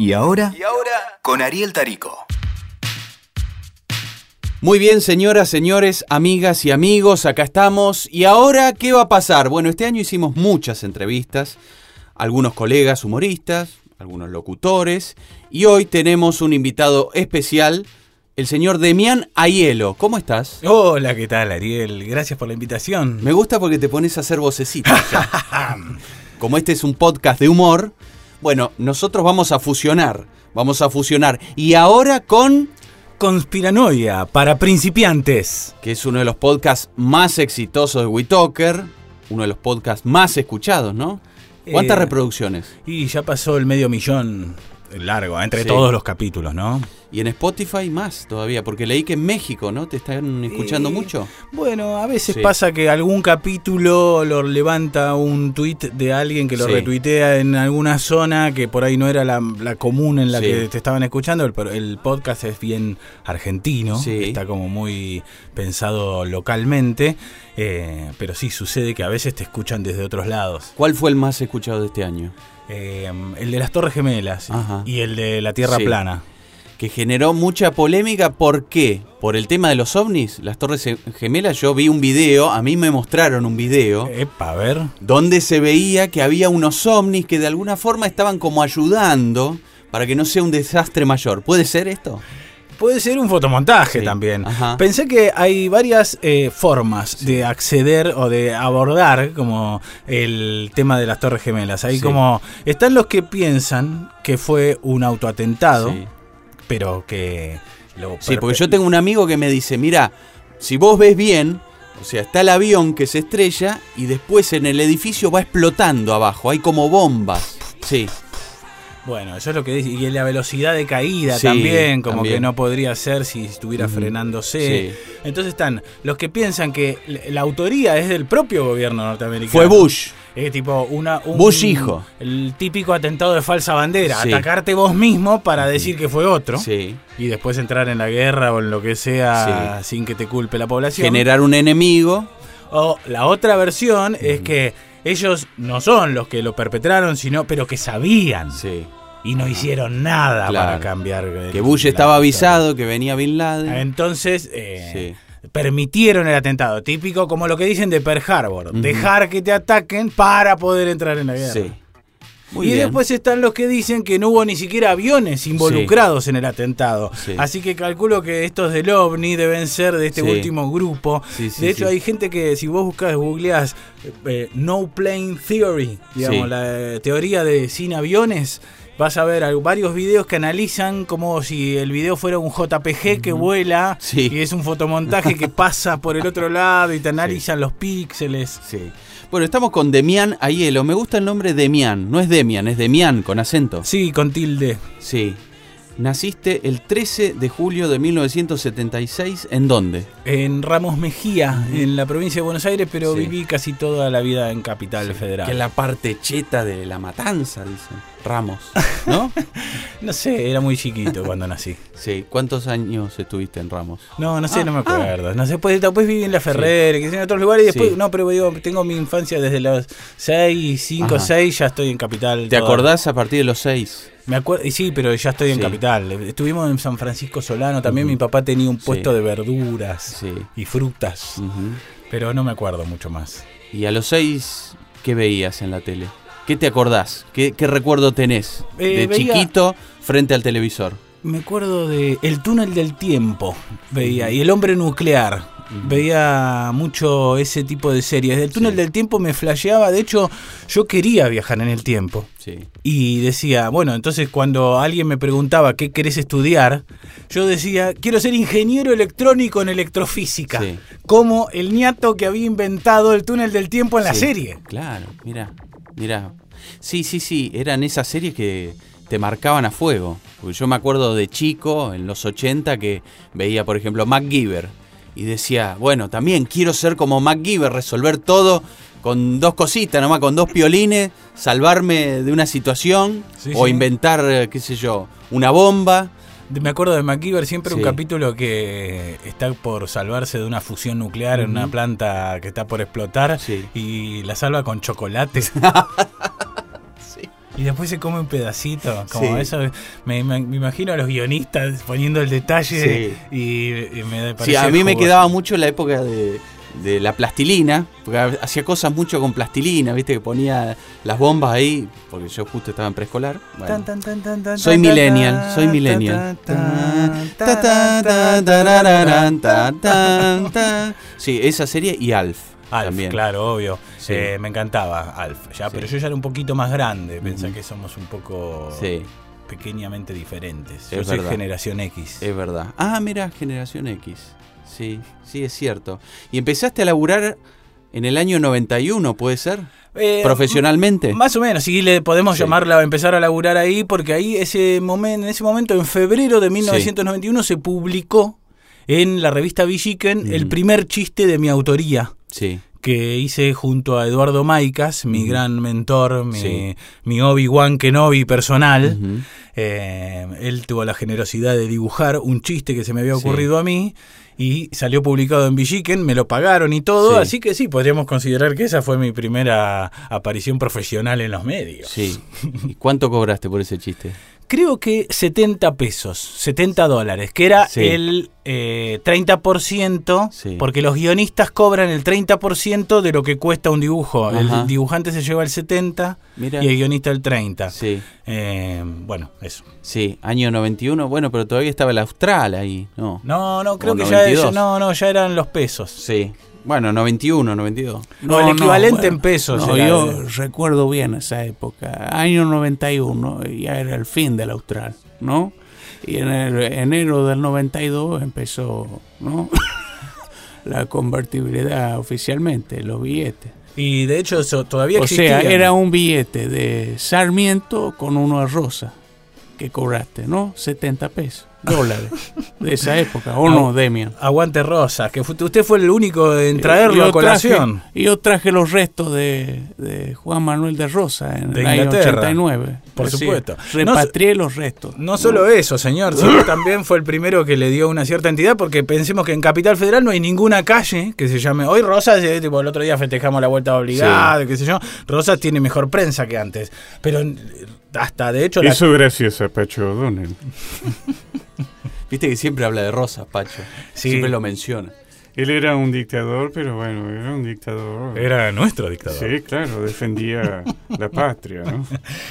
¿Y ahora? Y ahora, con Ariel Tarico. Muy bien, señoras, señores, amigas y amigos, acá estamos. ¿Y ahora qué va a pasar? Bueno, este año hicimos muchas entrevistas, algunos colegas humoristas, algunos locutores, y hoy tenemos un invitado especial, el señor Demián Aielo. ¿Cómo estás? Hola, ¿qué tal, Ariel? Gracias por la invitación. Me gusta porque te pones a hacer vocecitas. Como este es un podcast de humor, bueno, nosotros vamos a fusionar, vamos a fusionar. Y ahora con... Conspiranoia para principiantes. Que es uno de los podcasts más exitosos de WeTalker, uno de los podcasts más escuchados, ¿no? ¿Cuántas Eh, reproducciones? Y ya pasó el medio millón largo, entre Sí. todos los capítulos, ¿no? Y en Spotify más todavía, porque leí que en México, ¿no? ¿Te están escuchando Eh, mucho? Bueno, a veces Sí. pasa que algún capítulo lo levanta un tweet de alguien que lo Sí. retuitea en alguna zona que por ahí no era la, la común en la Sí. que te estaban escuchando. El, pero el podcast es bien argentino, está como muy pensado localmente, eh, pero sí sucede que a veces te escuchan desde otros lados. ¿Cuál fue el más escuchado de este año? Eh, el de las Torres Gemelas Ajá. y el de la Tierra. Plana. Que generó mucha polémica, ¿por qué? Por el tema de los ovnis, las torres gemelas, yo vi un video, a mí me mostraron un video, Epa, a ver. donde se veía que había unos ovnis que de alguna forma estaban como ayudando para que no sea un desastre mayor. ¿Puede ser esto? Puede ser un fotomontaje Sí, también. ajá. Pensé que hay varias eh, formas de acceder o de abordar como el tema de las Torres Gemelas. Hay Sí. como están los que piensan que fue un autoatentado, Sí. Pero que lo Sí, porque yo tengo un amigo que me dice, mira, si vos ves bien, o sea, está el avión que se estrella y después en el edificio va explotando abajo, hay como bombas. Sí, Bueno, eso es lo que dice. Y la velocidad de caída Sí, también, como también. que no podría ser si estuviera frenándose. Sí. Entonces están los que piensan que la- la autoría es del propio gobierno norteamericano. fue Bush. Es tipo una, un- Bush hijo. El típico atentado de falsa bandera. Sí. Atacarte vos mismo para decir que fue otro. Sí. Y después entrar en la guerra o en lo que sea sin que te culpe la población. Generar un enemigo. O la otra versión es que ellos no son los que lo perpetraron, sino pero que sabían Sí. y no hicieron nada Claro. para cambiar. el- Que Bush estaba avisado que venía Bin Laden. Entonces, eh, Sí. Permitieron el atentado. Típico como lo que dicen de Pearl Harbor. Dejar que te ataquen para poder entrar en la guerra. Sí. Muy y bien. después están los que dicen que no hubo ni siquiera aviones involucrados en el atentado. Sí. Así que calculo que estos del OVNI deben ser de este Sí. último grupo. De hecho, hay gente que si vos buscas, googleás eh, No Plane Theory, digamos, la eh, teoría de sin aviones. Vas a ver varios videos que analizan como si el video fuera un JPG que vuela Sí. y es un fotomontaje que pasa por el otro lado y te analizan los píxeles. Sí. Bueno, estamos con Demián Aielo. Me gusta el nombre Demián. No es Demian, es Demián con acento. Sí, con tilde. Sí. Naciste el 13 de julio de 1976. ¿En dónde? En Ramos Mejía, en la provincia de Buenos Aires, pero Sí. viví casi toda la vida en Capital Federal. Que es la parte cheta de la matanza, dicen. Ramos. ¿No? No sé, era muy chiquito cuando nací. sí. ¿Cuántos años estuviste en Ramos? No, no sé, Ah, no me ah. acuerdo. No sé, pues, después viví en La Ferrer, que en otros lugares y después, Sí. no, pero digo, tengo mi infancia desde los 6, 5, Ajá. 6, ya estoy en Capital. ¿Te toda- acordás a partir de los 6? Me acuerdo, y sí, pero ya estoy en. Capital. Estuvimos en San Francisco Solano, también mi papá tenía un puesto Sí. de verduras Sí. y frutas, pero no me acuerdo mucho más. Y a los 6, ¿qué veías en la tele? ¿Qué te acordás? ¿Qué, qué recuerdo tenés Eh, de veía- chiquito frente al televisor? Me acuerdo de El túnel del tiempo, veía, y El hombre nuclear. Veía mucho ese tipo de series. El túnel Sí. del tiempo me flasheaba, de hecho, yo quería viajar en el tiempo. Sí. Y decía, bueno, entonces cuando alguien me preguntaba qué querés estudiar, yo decía, quiero ser ingeniero electrónico en electrofísica. Sí. Como el niato que había inventado el túnel del tiempo en la serie. Claro, mira, mira. Sí, sí, sí, eran esas series que te marcaban a fuego. Porque yo me acuerdo de chico, en los 80, que veía, por ejemplo, MacGyver. Y decía, bueno, también quiero ser como MacGyver, resolver todo con dos cositas, nomás con dos piolines, salvarme de una situación Sí, o sí. inventar, eh, qué sé yo, una bomba. Me acuerdo de MacGyver, siempre un capítulo que está por salvarse de una fusión nuclear en una planta que está por explotar y la salva con chocolate. Y después se come un pedacito. Como Sí. eso, me, me- me imagino a los guionistas poniendo el detalle y, y me Sí, a mí me quedaba mucho la época de, de la plastilina, porque hacía cosas mucho con plastilina, viste, que ponía las bombas ahí, porque yo justo estaba en preescolar. Bueno. Soy millennial, soy millennial. Sí, esa serie y Alf. Alf, también. claro, obvio. Sí. Eh, me encantaba Alf, ya, Sí. pero yo ya era un poquito más grande. Pensá Ujú. que somos un poco Sí, pequeñamente diferentes. Yo soy verdad. generación X. es verdad. Ah, mira, Generación X. Sí, sí, es cierto. Y empezaste a laburar en el año 91, ¿puede ser? Eh, Profesionalmente. Más o menos, sí le podemos Sí. llamarla, empezar a laburar ahí, porque ahí ese momento, en ese momento, en febrero de 1991, se publicó en la revista Villiquen el Mm. primer chiste de mi autoría. Sí. que hice junto a Eduardo Maicas, mi gran mentor, mi, Sí. mi Obi-Wan Kenobi personal. Eh, él tuvo la generosidad de dibujar un chiste que se me había Sí. ocurrido a mí y salió publicado en Villiquen, me lo pagaron y todo, Sí. así que sí, podríamos considerar que esa fue mi primera aparición profesional en los medios. Sí. ¿Y cuánto cobraste por ese chiste? Creo que 70 pesos, 70 dólares, que era Sí. el eh, 30%, Sí. porque los guionistas cobran el 30% de lo que cuesta un dibujo. Ajá. El dibujante se lleva el 70 Mira. y el guionista el 30. Sí, Eh, bueno, eso. sí, año 91. Bueno, pero todavía estaba el Austral ahí, ¿no? No, no, creo que ya, 92. ya- no, no, ya eran los pesos. Sí. Bueno, 91, 92. No, el equivalente en pesos. No, yo de- recuerdo bien esa época, año 91, ya era el fin del Austral, ¿no? Y en el enero del 92 empezó, ¿no? La convertibilidad oficialmente, los billetes. Y de hecho eso todavía O existía. sea, era un billete de Sarmiento con uno de Rosa que cobraste, ¿no? 70 pesos, dólares de esa época, ¿o no, Demian? Aguante Rosa, que usted fue el único en traerlo Yo a colación. y yo traje los restos de, de Juan Manuel de Rosa en De el año Inglaterra. 89. Por supuesto. Repatrié los restos. No solo eso, señor, sino que también fue el primero que le dio una cierta entidad, porque pensemos que en Capital Federal no hay ninguna calle que se llame. Hoy Rosas, eh, tipo, el otro día festejamos la vuelta obligada, qué sé yo. Rosas tiene mejor prensa que antes. Pero eh, hasta de hecho. la- Eso gracias a Pacho O'Donnell. Viste que siempre habla de Rosas, Pacho. Sí. Siempre lo menciona. Él era un dictador, pero bueno, era un dictador. Era nuestro dictador. Sí, claro, defendía la patria, ¿no?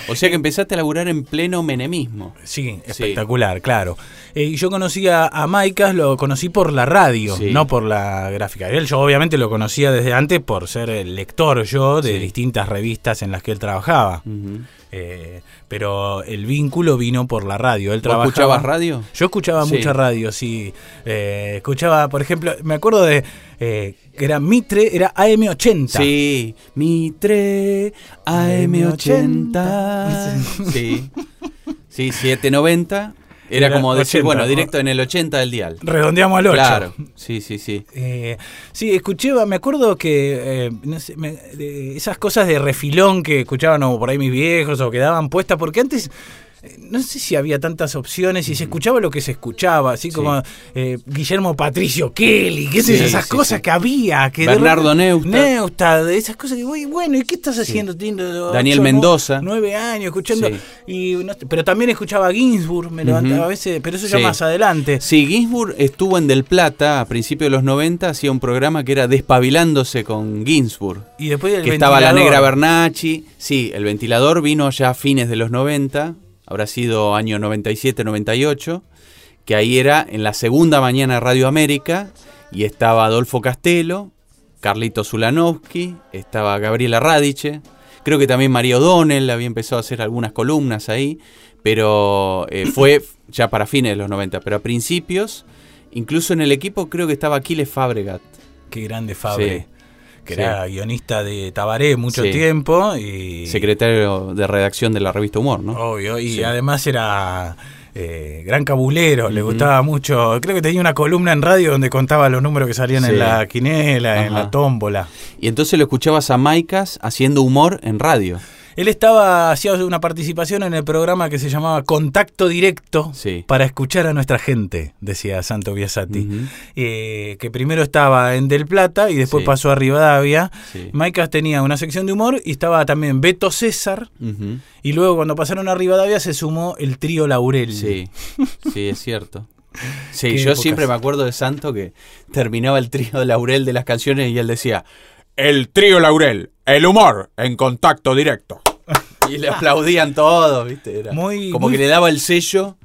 O sea que empezaste a laburar en pleno menemismo. Sí, espectacular, claro. Eh, y yo conocí a, a Maicas, lo conocí por la radio, Sí. no por la gráfica. Él yo obviamente lo conocía desde antes por ser el lector yo de Sí. distintas revistas en las que él trabajaba. Ujú. Eh, pero el vínculo vino por la radio. Él ¿Vos trabajaba. escuchabas radio? Yo escuchaba Sí. mucha radio, sí. Eh, escuchaba, por ejemplo, me acuerdo de eh, que era Mitre, era AM80. Sí, Mitre AM80. Sí. Sí, 790. Era, Era como decir, 80, bueno, ¿no? directo en el 80 del dial. Redondeamos al 8. Claro. Sí, sí, sí. Eh, sí, escuché, me acuerdo que eh, no sé, me- esas cosas de refilón que escuchaban o por ahí mis viejos o quedaban puestas, porque antes no sé si había tantas opciones y se escuchaba lo que se escuchaba, así Sí. como eh, Guillermo Patricio Kelly, qué sé Sí, yo, esas sí, cosas que había. Que Bernardo. Neustadt, de esas cosas que, uy, bueno, ¿y qué estás haciendo? Teniendo Daniel ocho, Mendoza. nu- Nueve años escuchando. Y no pero también escuchaba a Ginsburg, me levantaba a veces, pero eso ya más adelante. Sí, Ginsburg estuvo en Del Plata a principios de los 90, hacía un programa que era Despabilándose con Ginsburg. Y después el que estaba la negra Bernacci. Sí, el ventilador vino ya a fines de los 90, habrá sido año 97-98, que ahí era en la segunda mañana de Radio América, y estaba Adolfo Castelo, Carlito Zulanowski, estaba Gabriela Radiche, creo que también María O'Donnell había empezado a hacer algunas columnas ahí, pero eh, fue ya para fines de los 90, pero a principios, incluso en el equipo creo que estaba Aquiles Fabregat. Qué grande Fabre. Sí. Que Sí. era guionista de Tabaré mucho Sí. tiempo y. secretario de redacción de la revista Humor, ¿no? Obvio, y Sí. además era eh, gran cabulero, le gustaba mucho. Creo que tenía una columna en radio donde contaba los números que salían Sí. en la quinela, en la tómbola. Y entonces lo escuchabas a Maicas haciendo humor en radio. Él estaba, hacía una participación en el programa que se llamaba Contacto Directo Sí. para escuchar a nuestra gente, decía Santo Biasati. Eh, que primero estaba en Del Plata y después Sí. pasó a Rivadavia. Sí. Maicas tenía una sección de humor y estaba también Beto César. Y luego cuando pasaron a Rivadavia se sumó el trío Laurel. Sí, sí, es cierto. Sí, Qué yo épocas. siempre me acuerdo de Santo que terminaba el trío Laurel de las canciones y él decía, el trío Laurel, el humor en contacto directo. Y le aplaudían todos, ¿viste? Era Muy- como muy- que le daba el sello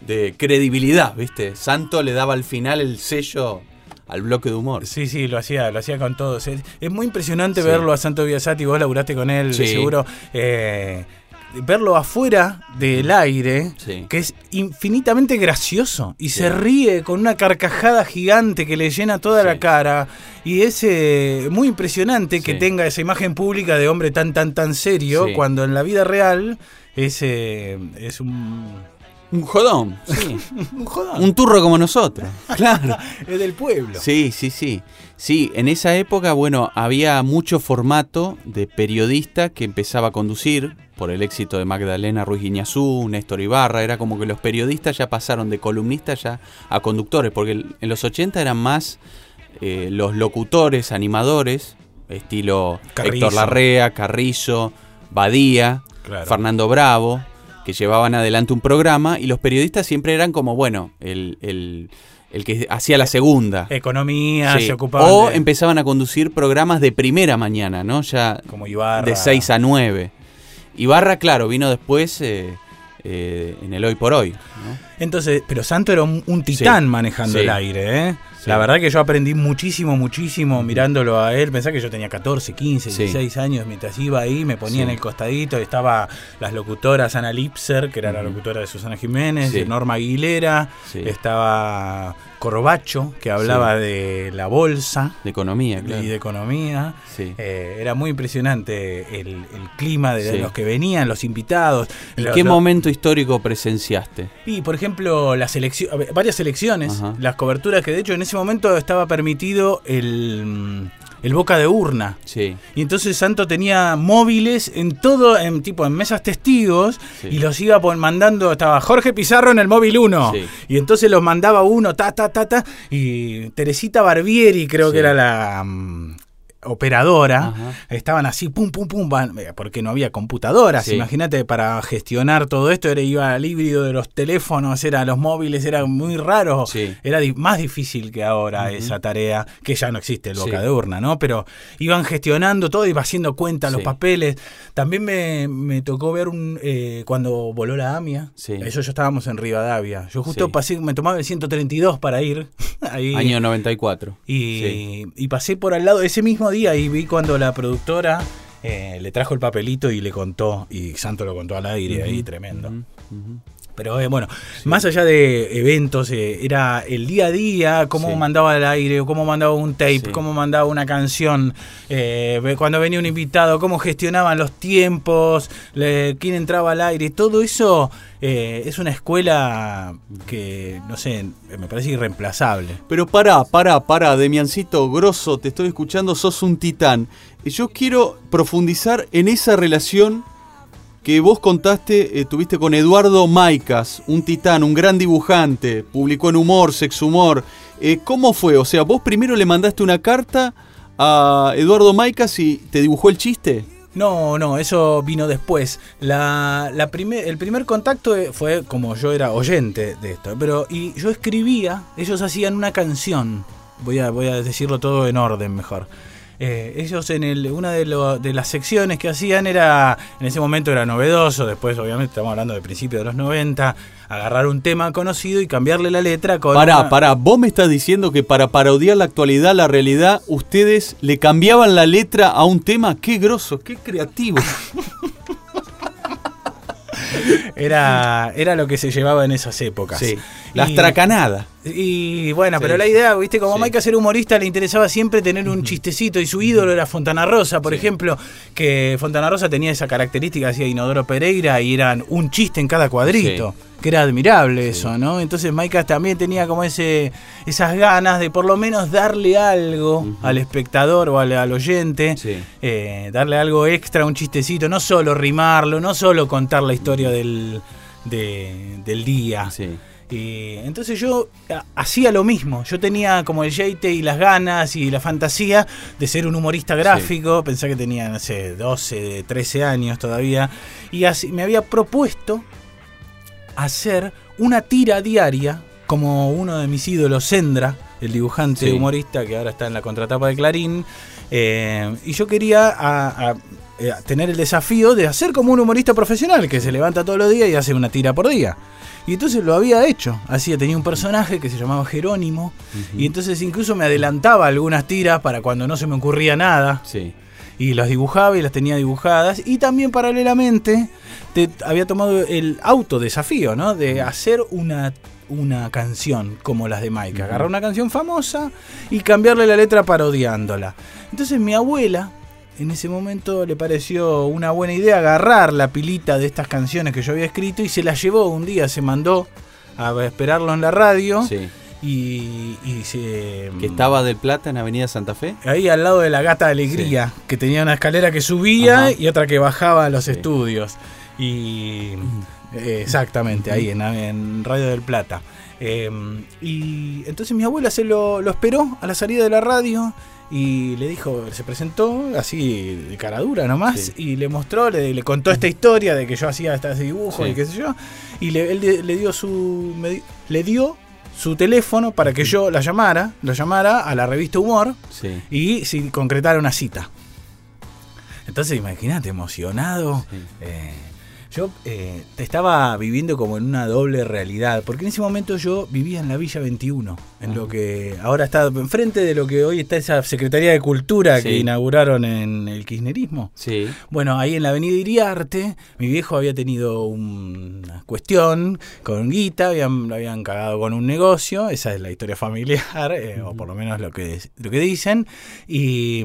de credibilidad, ¿viste? Santo le daba al final el sello al bloque de humor. Sí, sí, lo hacía, lo hacía con todos. Es, es muy impresionante Sí. verlo a Santo Biasati, vos laburaste con él, Sí. seguro. eh, verlo afuera del aire, Sí. que es infinitamente gracioso y Sí. se ríe con una carcajada gigante que le llena toda Sí. la cara. Y es eh, muy impresionante que tenga esa imagen pública de hombre tan, tan, tan serio, cuando en la vida real es, eh, es un, Un jodón, sí. un jodón. Un turro como nosotros. Claro. es del pueblo. Sí, sí, sí. Sí, en esa época, bueno, había mucho formato de periodista que empezaba a conducir por el éxito de Magdalena Ruiz Guiñazú, Néstor Ibarra. Era como que los periodistas ya pasaron de columnistas ya a conductores, porque en los 80 eran más eh, los locutores, animadores, estilo Carrizo. Héctor Larrea, Carrizo, Badía, Claro. Fernando Bravo, que llevaban adelante un programa y los periodistas siempre eran como, bueno, el, el- el que hacía la segunda. Economía, Sí. se ocupaban O de- empezaban a conducir programas de primera mañana, ¿no? Ya como Ibarra. de 6 a 9. Ibarra, claro, vino después eh, eh, en el hoy por hoy. ¿no? Entonces, pero Santo era un, un titán Sí. manejando Sí. el aire, ¿eh? Sí. La verdad que yo aprendí muchísimo, muchísimo mirándolo a él. Pensá que yo tenía 14, 15, Sí. 16 años mientras iba ahí, me ponía Sí. en el costadito. Estaba las locutoras Ana Lipser, que era la locutora de Susana Jiménez, Sí. Norma Aguilera, estaba Corbacho, que hablaba de la bolsa De economía, claro. y de economía. Eh, era muy impresionante el, el clima de los que venían, los invitados. ¿Y Los- qué los- momento histórico presenciaste? y por ejemplo, las eleccio- a ver, varias elecciones, Ajá. las coberturas que de hecho en ese momento estaba permitido el, el boca de urna. Sí. Y entonces Santo tenía móviles en todo, en tipo en mesas testigos, Sí. y los iba mandando, estaba Jorge Pizarro en el móvil 1. Sí. Y entonces los mandaba uno, ta, ta, ta, ta. Y Teresita Barbieri, creo que era la operadora, Ajá. estaban así, pum, pum, pum, van- eh, porque no había computadoras. Sí. Imagínate, para gestionar todo esto, era, iba al híbrido de los teléfonos, era los móviles, era muy raro. Sí. Era di- más difícil que ahora esa tarea, que ya no existe el boca Sí. de urna, ¿no? Pero iban gestionando todo, iba haciendo cuenta los papeles. También me, me tocó ver un eh, cuando voló la AMIA. Eso yo estábamos en Rivadavia. Yo justo pasé, me tomaba el 132 para ir. Ahí. Año 94. Y, y pasé por al lado ese mismo día y vi cuando la productora eh, le trajo el papelito y le contó, y Santo lo contó al aire ahí, tremendo. Pero eh, bueno, más allá de eventos, eh, era el día a día, cómo Sí. mandaba al aire, cómo mandaba un tape, Sí. cómo mandaba una canción, eh, cuando venía un invitado, cómo gestionaban los tiempos, le- quién entraba al aire, todo eso es una escuela que, no sé, me parece irreemplazable. Pero pará, pará, pará, Demiancito Grosso, te estoy escuchando, sos un titán. Yo quiero profundizar en esa relación que vos contaste, eh, tuviste con Eduardo Maicas, un titán, un gran dibujante, publicó en Humor, Sex Humor. Eh, ¿Cómo fue? O sea, vos primero le mandaste una carta a Eduardo Maicas y te dibujó el chiste. No, no, eso vino después. La, la el primer contacto eh, fue como yo era oyente de esto, pero y yo escribía, ellos hacían una canción. Voy a, voy a decirlo todo en orden mejor. Eh, ellos en el, una de, lo- de las secciones que hacían era, en ese momento era novedoso, después obviamente estamos hablando de principios de los 90, agarrar un tema conocido y cambiarle la letra con... Pará, una- pará, vos me estás diciendo que para parodiar la actualidad, la realidad, ustedes le cambiaban la letra a un tema. Qué grosso, qué creativo. Era, era lo que se llevaba en esas épocas. Sí. Las Y- tracanadas. Y bueno, Sí. pero la idea, viste, como Sí. Maika ser humorista le interesaba siempre tener un chistecito y su ídolo era Fontana Rosa, por ejemplo, que Fontana Rosa tenía esa característica, hacía Inodoro Pereira y eran un chiste en cada cuadrito. Que era admirable eso, ¿no? Entonces Maicas también tenía como ese esas ganas de por lo menos darle algo al espectador o al, al oyente, Sí. eh, darle algo extra, un chistecito, no solo rimarlo, no solo contar la historia del, de- del día. Sí. Y entonces yo ha- hacía lo mismo. Yo tenía como el jeite y las ganas y la fantasía de ser un humorista gráfico. Pensé que tenía, no sé, 12, 13 años todavía. Y así me había propuesto hacer una tira diaria, como uno de mis ídolos, Sendra, el dibujante Sí. humorista que ahora está en la contratapa de Clarín. Eh, y yo quería a- a- eh, tener el desafío de hacer como un humorista profesional que se levanta todos los días y hace una tira por día. Y entonces lo había hecho. Hacía, tenía un personaje que se llamaba Jerónimo. Y entonces incluso me adelantaba algunas tiras para cuando no se me ocurría nada. Sí. Y las dibujaba y las tenía dibujadas. Y también paralelamente te, había tomado el autodesafío, ¿no? De hacer una, una canción como las de Mike. Agarrar una canción famosa y cambiarle la letra parodiándola. Entonces mi abuela en ese momento le pareció una buena idea agarrar la pilita de estas canciones que yo había escrito y se las llevó un día, se mandó a esperarlo en la radio Sí. Y, y se... Que estaba del Plata en Avenida Santa Fe. Ahí al lado de la Gata Alegría, que tenía una escalera que subía Ajá. y otra que bajaba a los Sí. estudios. Y eh, exactamente, ahí en, en Radio del Plata. Eh, y entonces mi abuela se lo, lo esperó a la salida de la radio y le dijo, se presentó así de cara dura nomás Sí. y le mostró, le, le contó esta historia de que yo hacía estos dibujos Sí. y qué sé yo. Y le, él le- le dio su me le dio su teléfono para que yo la llamara, lo llamara a la revista Humor Sí. y si concretara una cita. Entonces, imagínate, emocionado. Sí. eh, yo eh, estaba viviendo como en una doble realidad, porque en ese momento yo vivía en la Villa 21, en lo que ahora está enfrente de lo que hoy está esa Secretaría de Cultura que inauguraron en el kirchnerismo. Sí. Bueno, ahí en la avenida Iriarte, mi viejo había tenido un- una cuestión con Guita, habían, lo habían cagado con un negocio, esa es la historia familiar, eh, o por lo menos lo que, lo que dicen, y,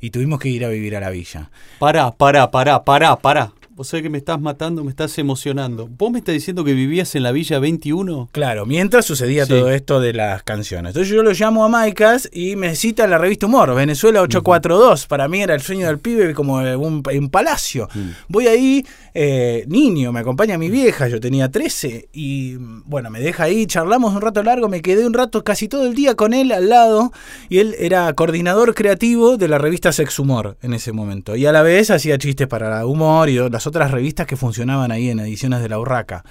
y tuvimos que ir a vivir a la villa. Pará, pará, pará, pará, pará. Vos sabés que me estás matando, me estás emocionando. ¿Vos me estás diciendo que vivías en la Villa 21? Claro, mientras sucedía Sí. todo esto de las canciones. Entonces yo lo llamo a Maicas y me cita en la revista Humor, Venezuela 842. Para mí era el sueño del pibe como un, un palacio. Mm. Voy ahí, eh, niño, me acompaña mi vieja, yo tenía 13 y bueno, me deja ahí, charlamos un rato largo, me quedé un rato casi todo el día con él al lado y él era coordinador creativo de la revista Sex Humor en ese momento y a la vez hacía chistes para Humor y las otras revistas que funcionaban ahí en ediciones de la Urraca.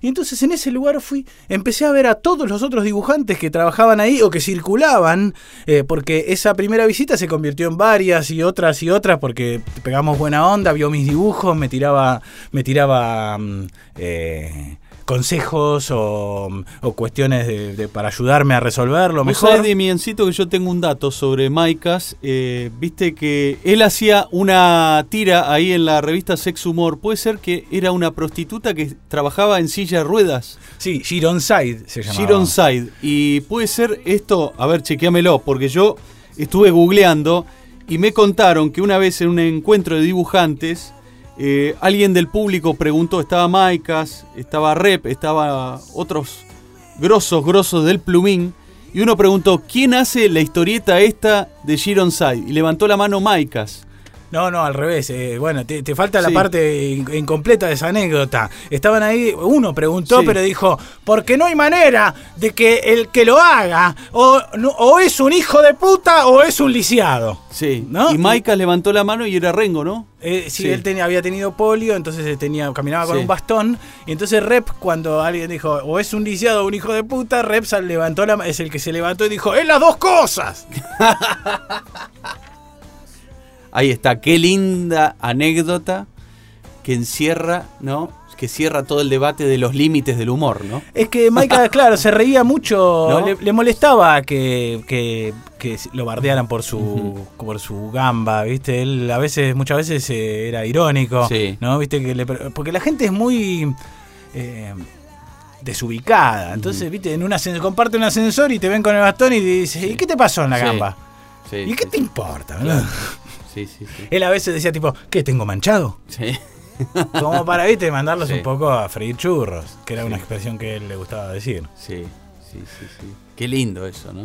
Y entonces en ese lugar fui, empecé a ver a todos los otros dibujantes que trabajaban ahí o que circulaban, eh, porque esa primera visita se convirtió en varias y otras y otras, porque pegamos buena onda, vio mis dibujos, me tiraba, me tiraba mm, eh, consejos o, o cuestiones de- de- para ayudarme a resolverlo mejor. Dimiencito, que yo tengo un dato sobre Maicas. Eh, Viste que él hacía una tira ahí en la revista Sex Humor. ¿Puede ser que era una prostituta que trabajaba en silla de ruedas? Sí, Gironside se llamaba. Gironside. Y puede ser esto, a ver, chequeamelo, porque yo estuve googleando y me contaron que una vez en un encuentro de dibujantes, eh, alguien del público preguntó, estaba Maicas, estaba Rep, estaba otros grosos, grosos del plumín, y uno preguntó, ¿quién hace la historieta esta de Gironside? Y levantó la mano Maicas. No, no, al revés. eh, bueno, te, te falta la parte in- incompleta de esa anécdota. Estaban ahí, uno preguntó, Sí. pero dijo, porque no hay manera de que el que lo haga o, no- o es un hijo de puta o es un lisiado. Sí. ¿No? Y Maicas levantó la mano y era Rengo, ¿no? Eh, sí, Sí. él tenía, había tenido polio, entonces él tenía, caminaba con Sí. un bastón. Y entonces Rep, cuando alguien dijo, o es un lisiado o un hijo de puta, Rep levantó la, es el que se levantó y dijo, ¡es las dos cosas! Ahí está, qué linda anécdota que encierra, ¿no? Que cierra todo el debate de los límites del humor, ¿no? Es que Maika, claro, se reía mucho, ¿No? le, le molestaba que, que- que lo bardearan por su por su gamba, ¿viste? Él a veces, muchas veces eh, era irónico, Sí. ¿no? ¿Viste? Que le- porque la gente es muy eh, desubicada, entonces, ¿viste? En un ascensor, comparte un ascensor y te ven con el bastón y te dice, ¿y qué te pasó en la Sí. gamba? ¿Y qué te importa? boludo? Sí, sí, sí. Él a veces decía tipo, ¿qué tengo manchado? Sí. Como para, viste, mandarlos Sí. un poco a freír churros, que era una expresión que él le gustaba decir. Sí, sí, sí, sí. Qué lindo eso, ¿no?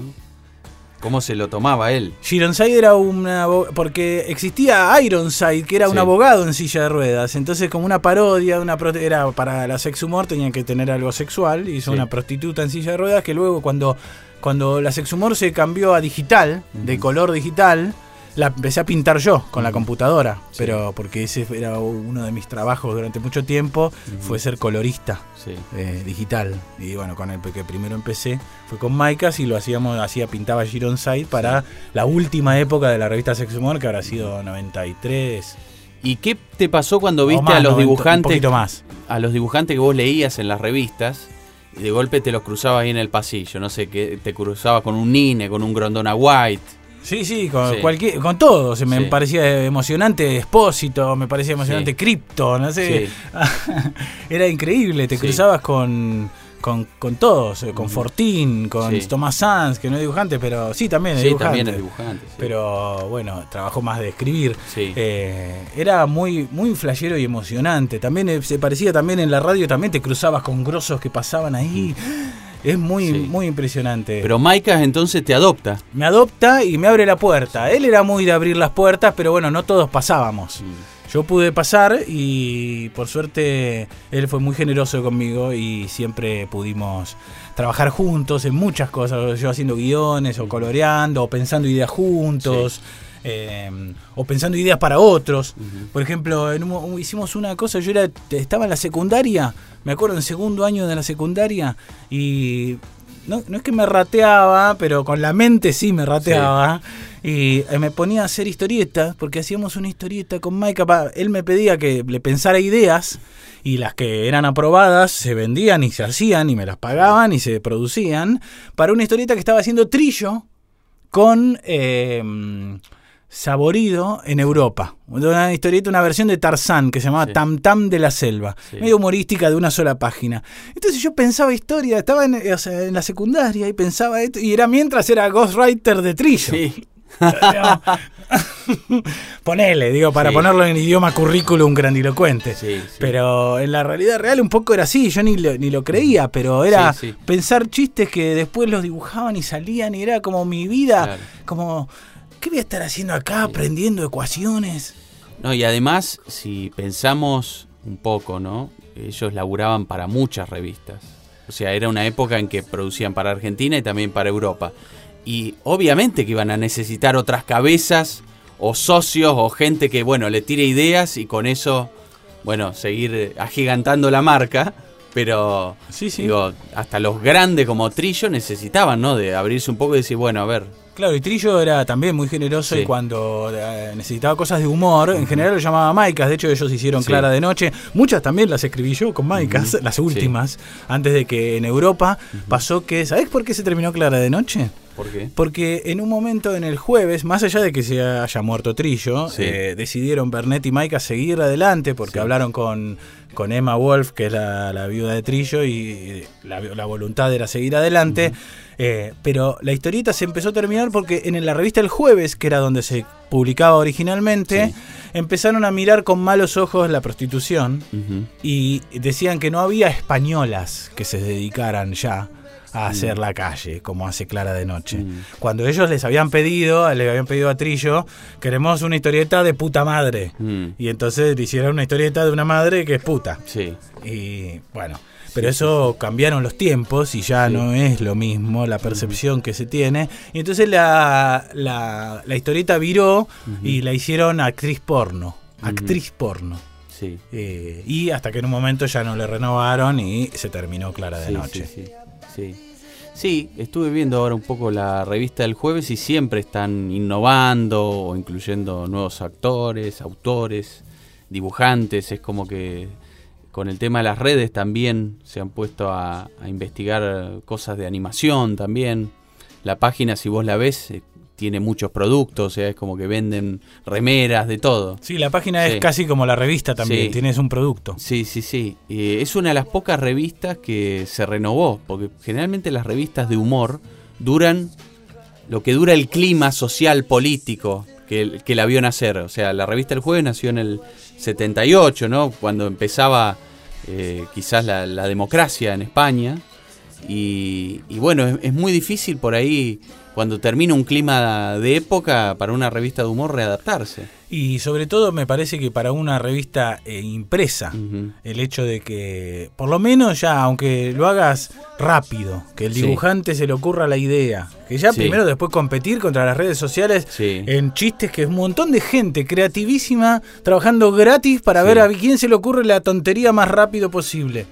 ¿Cómo se lo tomaba él? Gironside era una. Porque existía Ironside, que era un abogado en silla de ruedas. Entonces, como una parodia, una era para la sex humor, tenían que tener algo sexual. Hizo Sí. una prostituta en silla de ruedas que luego, cuando, cuando la sex humor se cambió a digital, de color digital, la empecé a pintar yo con la computadora. Sí. Pero porque ese era uno de mis trabajos durante mucho tiempo, fue ser colorista Sí. eh, digital. Y bueno, con el que primero empecé fue con Maicas y lo hacíamos, hacía, pintaba Gironside para la última época de la revista Sex Humor, que habrá sido 93. ¿Y qué te pasó cuando viste más, a los 90, Un dibujantes poquito más. a los dibujantes que vos leías en las revistas y de golpe te los cruzabas ahí en el pasillo? No sé, que te cruzabas con un Nine, con un Grondona White. Sí, sí, con, Sí. Cualquier, con todo. Se me Sí. parecía emocionante Expósito, me parecía emocionante Sí. Crypto, no sé. Era increíble, te cruzabas con, con, con todos, eh, con Ujú. Fortín, con. Tomás Sanz, que no es dibujante, pero sí, también es Sí, dibujante. también es dibujante. Pero bueno, trabajó más de escribir. Eh, era muy, muy flashero y emocionante. También eh, se parecía también en la radio, también te cruzabas con grosos que pasaban ahí. Es muy, Sí. muy impresionante. Pero Maicas entonces te adopta. me adopta y me abre la puerta. Él era muy de abrir las puertas, pero bueno, no todos pasábamos. Yo pude pasar y por suerte él fue muy generoso conmigo y siempre pudimos trabajar juntos en muchas cosas, yo haciendo guiones o coloreando o pensando ideas juntos. Eh, o pensando ideas para otros. Por ejemplo, en un mo- hicimos una cosa, yo era, estaba en la secundaria, me acuerdo en segundo año de la secundaria, y no, no es que me rateaba, pero con la mente sí me rateaba. Y eh, me ponía a hacer historietas, porque hacíamos una historieta con Mike. Él me pedía que le pensara ideas, y las que eran aprobadas se vendían y se hacían, y me las pagaban y se producían, para una historieta que estaba haciendo Trillo con eh, Saborido en Europa. Una historieta, una versión de Tarzán que se llamaba Sí. Tam Tam de la Selva. Sí. Medio humorística de una sola página. Entonces yo pensaba historia, estaba en, o sea, en la secundaria y pensaba esto, y era mientras era Ghostwriter de Trillo. Sí. Ponele, digo, para Sí. ponerlo en idioma currículum grandilocuente. Sí, sí. Pero en la realidad real un poco era así, yo ni lo, ni lo creía, pero era pensar chistes que después los dibujaban y salían y era como mi vida, Claro. como, ¿qué voy a estar haciendo acá aprendiendo ecuaciones? No, y además, si pensamos un poco, ¿no? Ellos laburaban para muchas revistas. O sea, era una época en que producían para Argentina y también para Europa. Y obviamente que iban a necesitar otras cabezas o socios o gente que, bueno, le tire ideas y con eso, bueno, seguir agigantando la marca. Pero, Sí, sí. digo, hasta los grandes como Trillo necesitaban, ¿no? De abrirse un poco y decir, bueno, a ver, Claro, y Trillo era también muy generoso Sí. y cuando eh, necesitaba cosas de humor, en general lo llamaba Maicas, de hecho ellos hicieron Sí. Clara de Noche, muchas también las escribí yo con Maicas, las últimas, antes de que en Europa pasó que, ¿sabés por qué se terminó Clara de Noche? ¿por qué? Porque en un momento en el jueves, más allá de que se haya muerto Trillo, Sí. eh, decidieron Bernet y Maika seguir adelante porque Sí. hablaron con, con Emma Wolf, que es la, la viuda de Trillo, y la, la voluntad era seguir adelante. Eh, pero la historieta se empezó a terminar porque en la revista El Jueves, que era donde se publicaba originalmente, Sí. empezaron a mirar con malos ojos la prostitución y decían que no había españolas que se dedicaran ya a hacer la calle, como hace Clara de Noche. Mm. Cuando ellos les habían pedido, le habían pedido a Trillo, queremos una historieta de puta madre. Mm. Y entonces le hicieron una historieta de una madre que es puta. Sí. Y bueno, pero eso cambiaron los tiempos y ya Sí. no es lo mismo la percepción que se tiene. Y entonces la, la, la historieta viró y la hicieron actriz porno. Actriz porno. Sí. Eh, y hasta que en un momento ya no le renovaron y se terminó Clara de Sí, Noche. Sí, sí, estuve viendo ahora un poco la revista del jueves y siempre están innovando o incluyendo nuevos actores, autores, dibujantes. Es como que con el tema de las redes también se han puesto a, a investigar cosas de animación también. La página, si vos la ves, eh, tiene muchos productos, o sea, es como que venden remeras, de todo. Sí, la página Sí. es casi como la revista también, Sí. tienes un producto. Sí, sí, sí. Eh, es una de las pocas revistas que se renovó, porque generalmente las revistas de humor duran lo que dura el clima social político. que, que la vio nacer. O sea, la revista El Jueves nació en el 78, ¿no? Cuando empezaba eh, quizás la, la democracia en España. Y, y bueno, es, es muy difícil por ahí, cuando termina un clima de época, para una revista de humor readaptarse. Y sobre todo me parece que para una revista eh, impresa, el hecho de que, por lo menos ya, aunque lo hagas rápido, que el Sí. dibujante se le ocurra la idea, que ya Sí. primero después competir contra las redes sociales Sí. en chistes que es un montón de gente creativísima trabajando gratis para ver a quién se le ocurre la tontería más rápido posible.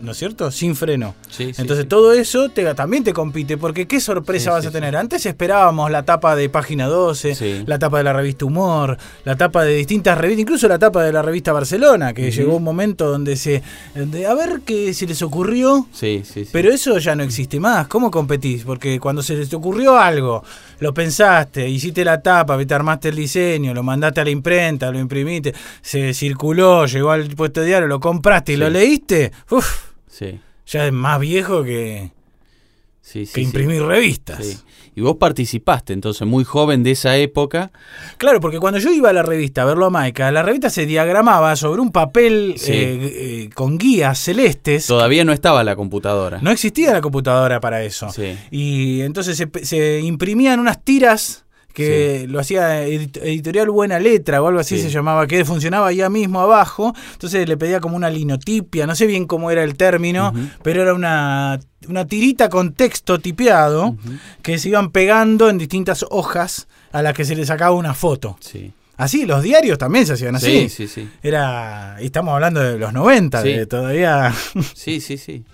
¿No es cierto? Sin freno. Sí, Entonces sí. todo eso te, también te compite, porque ¿qué sorpresa Sí, vas a tener? Antes esperábamos la tapa de Página 12, Sí. la tapa de la revista Humor, la tapa de distintas revistas, incluso la tapa de la revista Barcelona, que llegó un momento donde se... donde, a ver qué se les ocurrió, pero eso ya no existe más. ¿Cómo competís? Porque cuando se les ocurrió algo, lo pensaste, hiciste la tapa, te armaste el diseño, lo mandaste a la imprenta, lo imprimiste, se circuló, llegó al puesto de diario, lo compraste y lo leíste, uf, Sí, ya es más viejo que, sí, sí, que imprimir revistas. Y vos participaste entonces muy joven de esa época. Claro, porque cuando yo iba a la revista a verlo a Maika, la revista se diagramaba sobre un papel eh, eh, con guías celestes. Todavía no estaba la computadora. No existía la computadora para eso. Y entonces se, se imprimían unas tiras que lo hacía edit- editorial Buena Letra o algo así Sí. se llamaba, que funcionaba ya mismo abajo. Entonces le pedía como una linotipia, no sé bien cómo era el término, pero era una, una tirita con texto tipeado que se iban pegando en distintas hojas a las que se le sacaba una foto. Sí. Así, los diarios también se hacían así. Sí, sí, sí. Era, y estamos hablando de los 90, Sí. de todavía. Sí, sí, sí.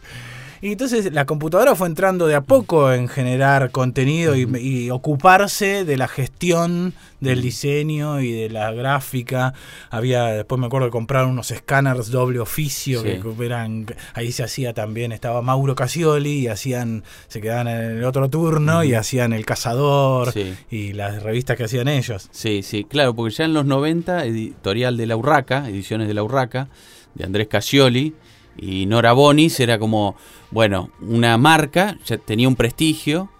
Y entonces la computadora fue entrando de a poco en generar contenido y, y ocuparse de la gestión del diseño y de la gráfica. Había, después me acuerdo de comprar unos escáneres doble oficio Sí. que eran, ahí se hacía también, estaba Mauro Casioli y hacían, se quedaban en el otro turno y hacían El Cazador Sí. y las revistas que hacían ellos. Sí, sí, claro, porque ya en los 90, editorial de la Urraca, ediciones de la Urraca, de Andrés Casioli y Nora Bonis, era como, bueno, una marca, ya tenía un prestigio,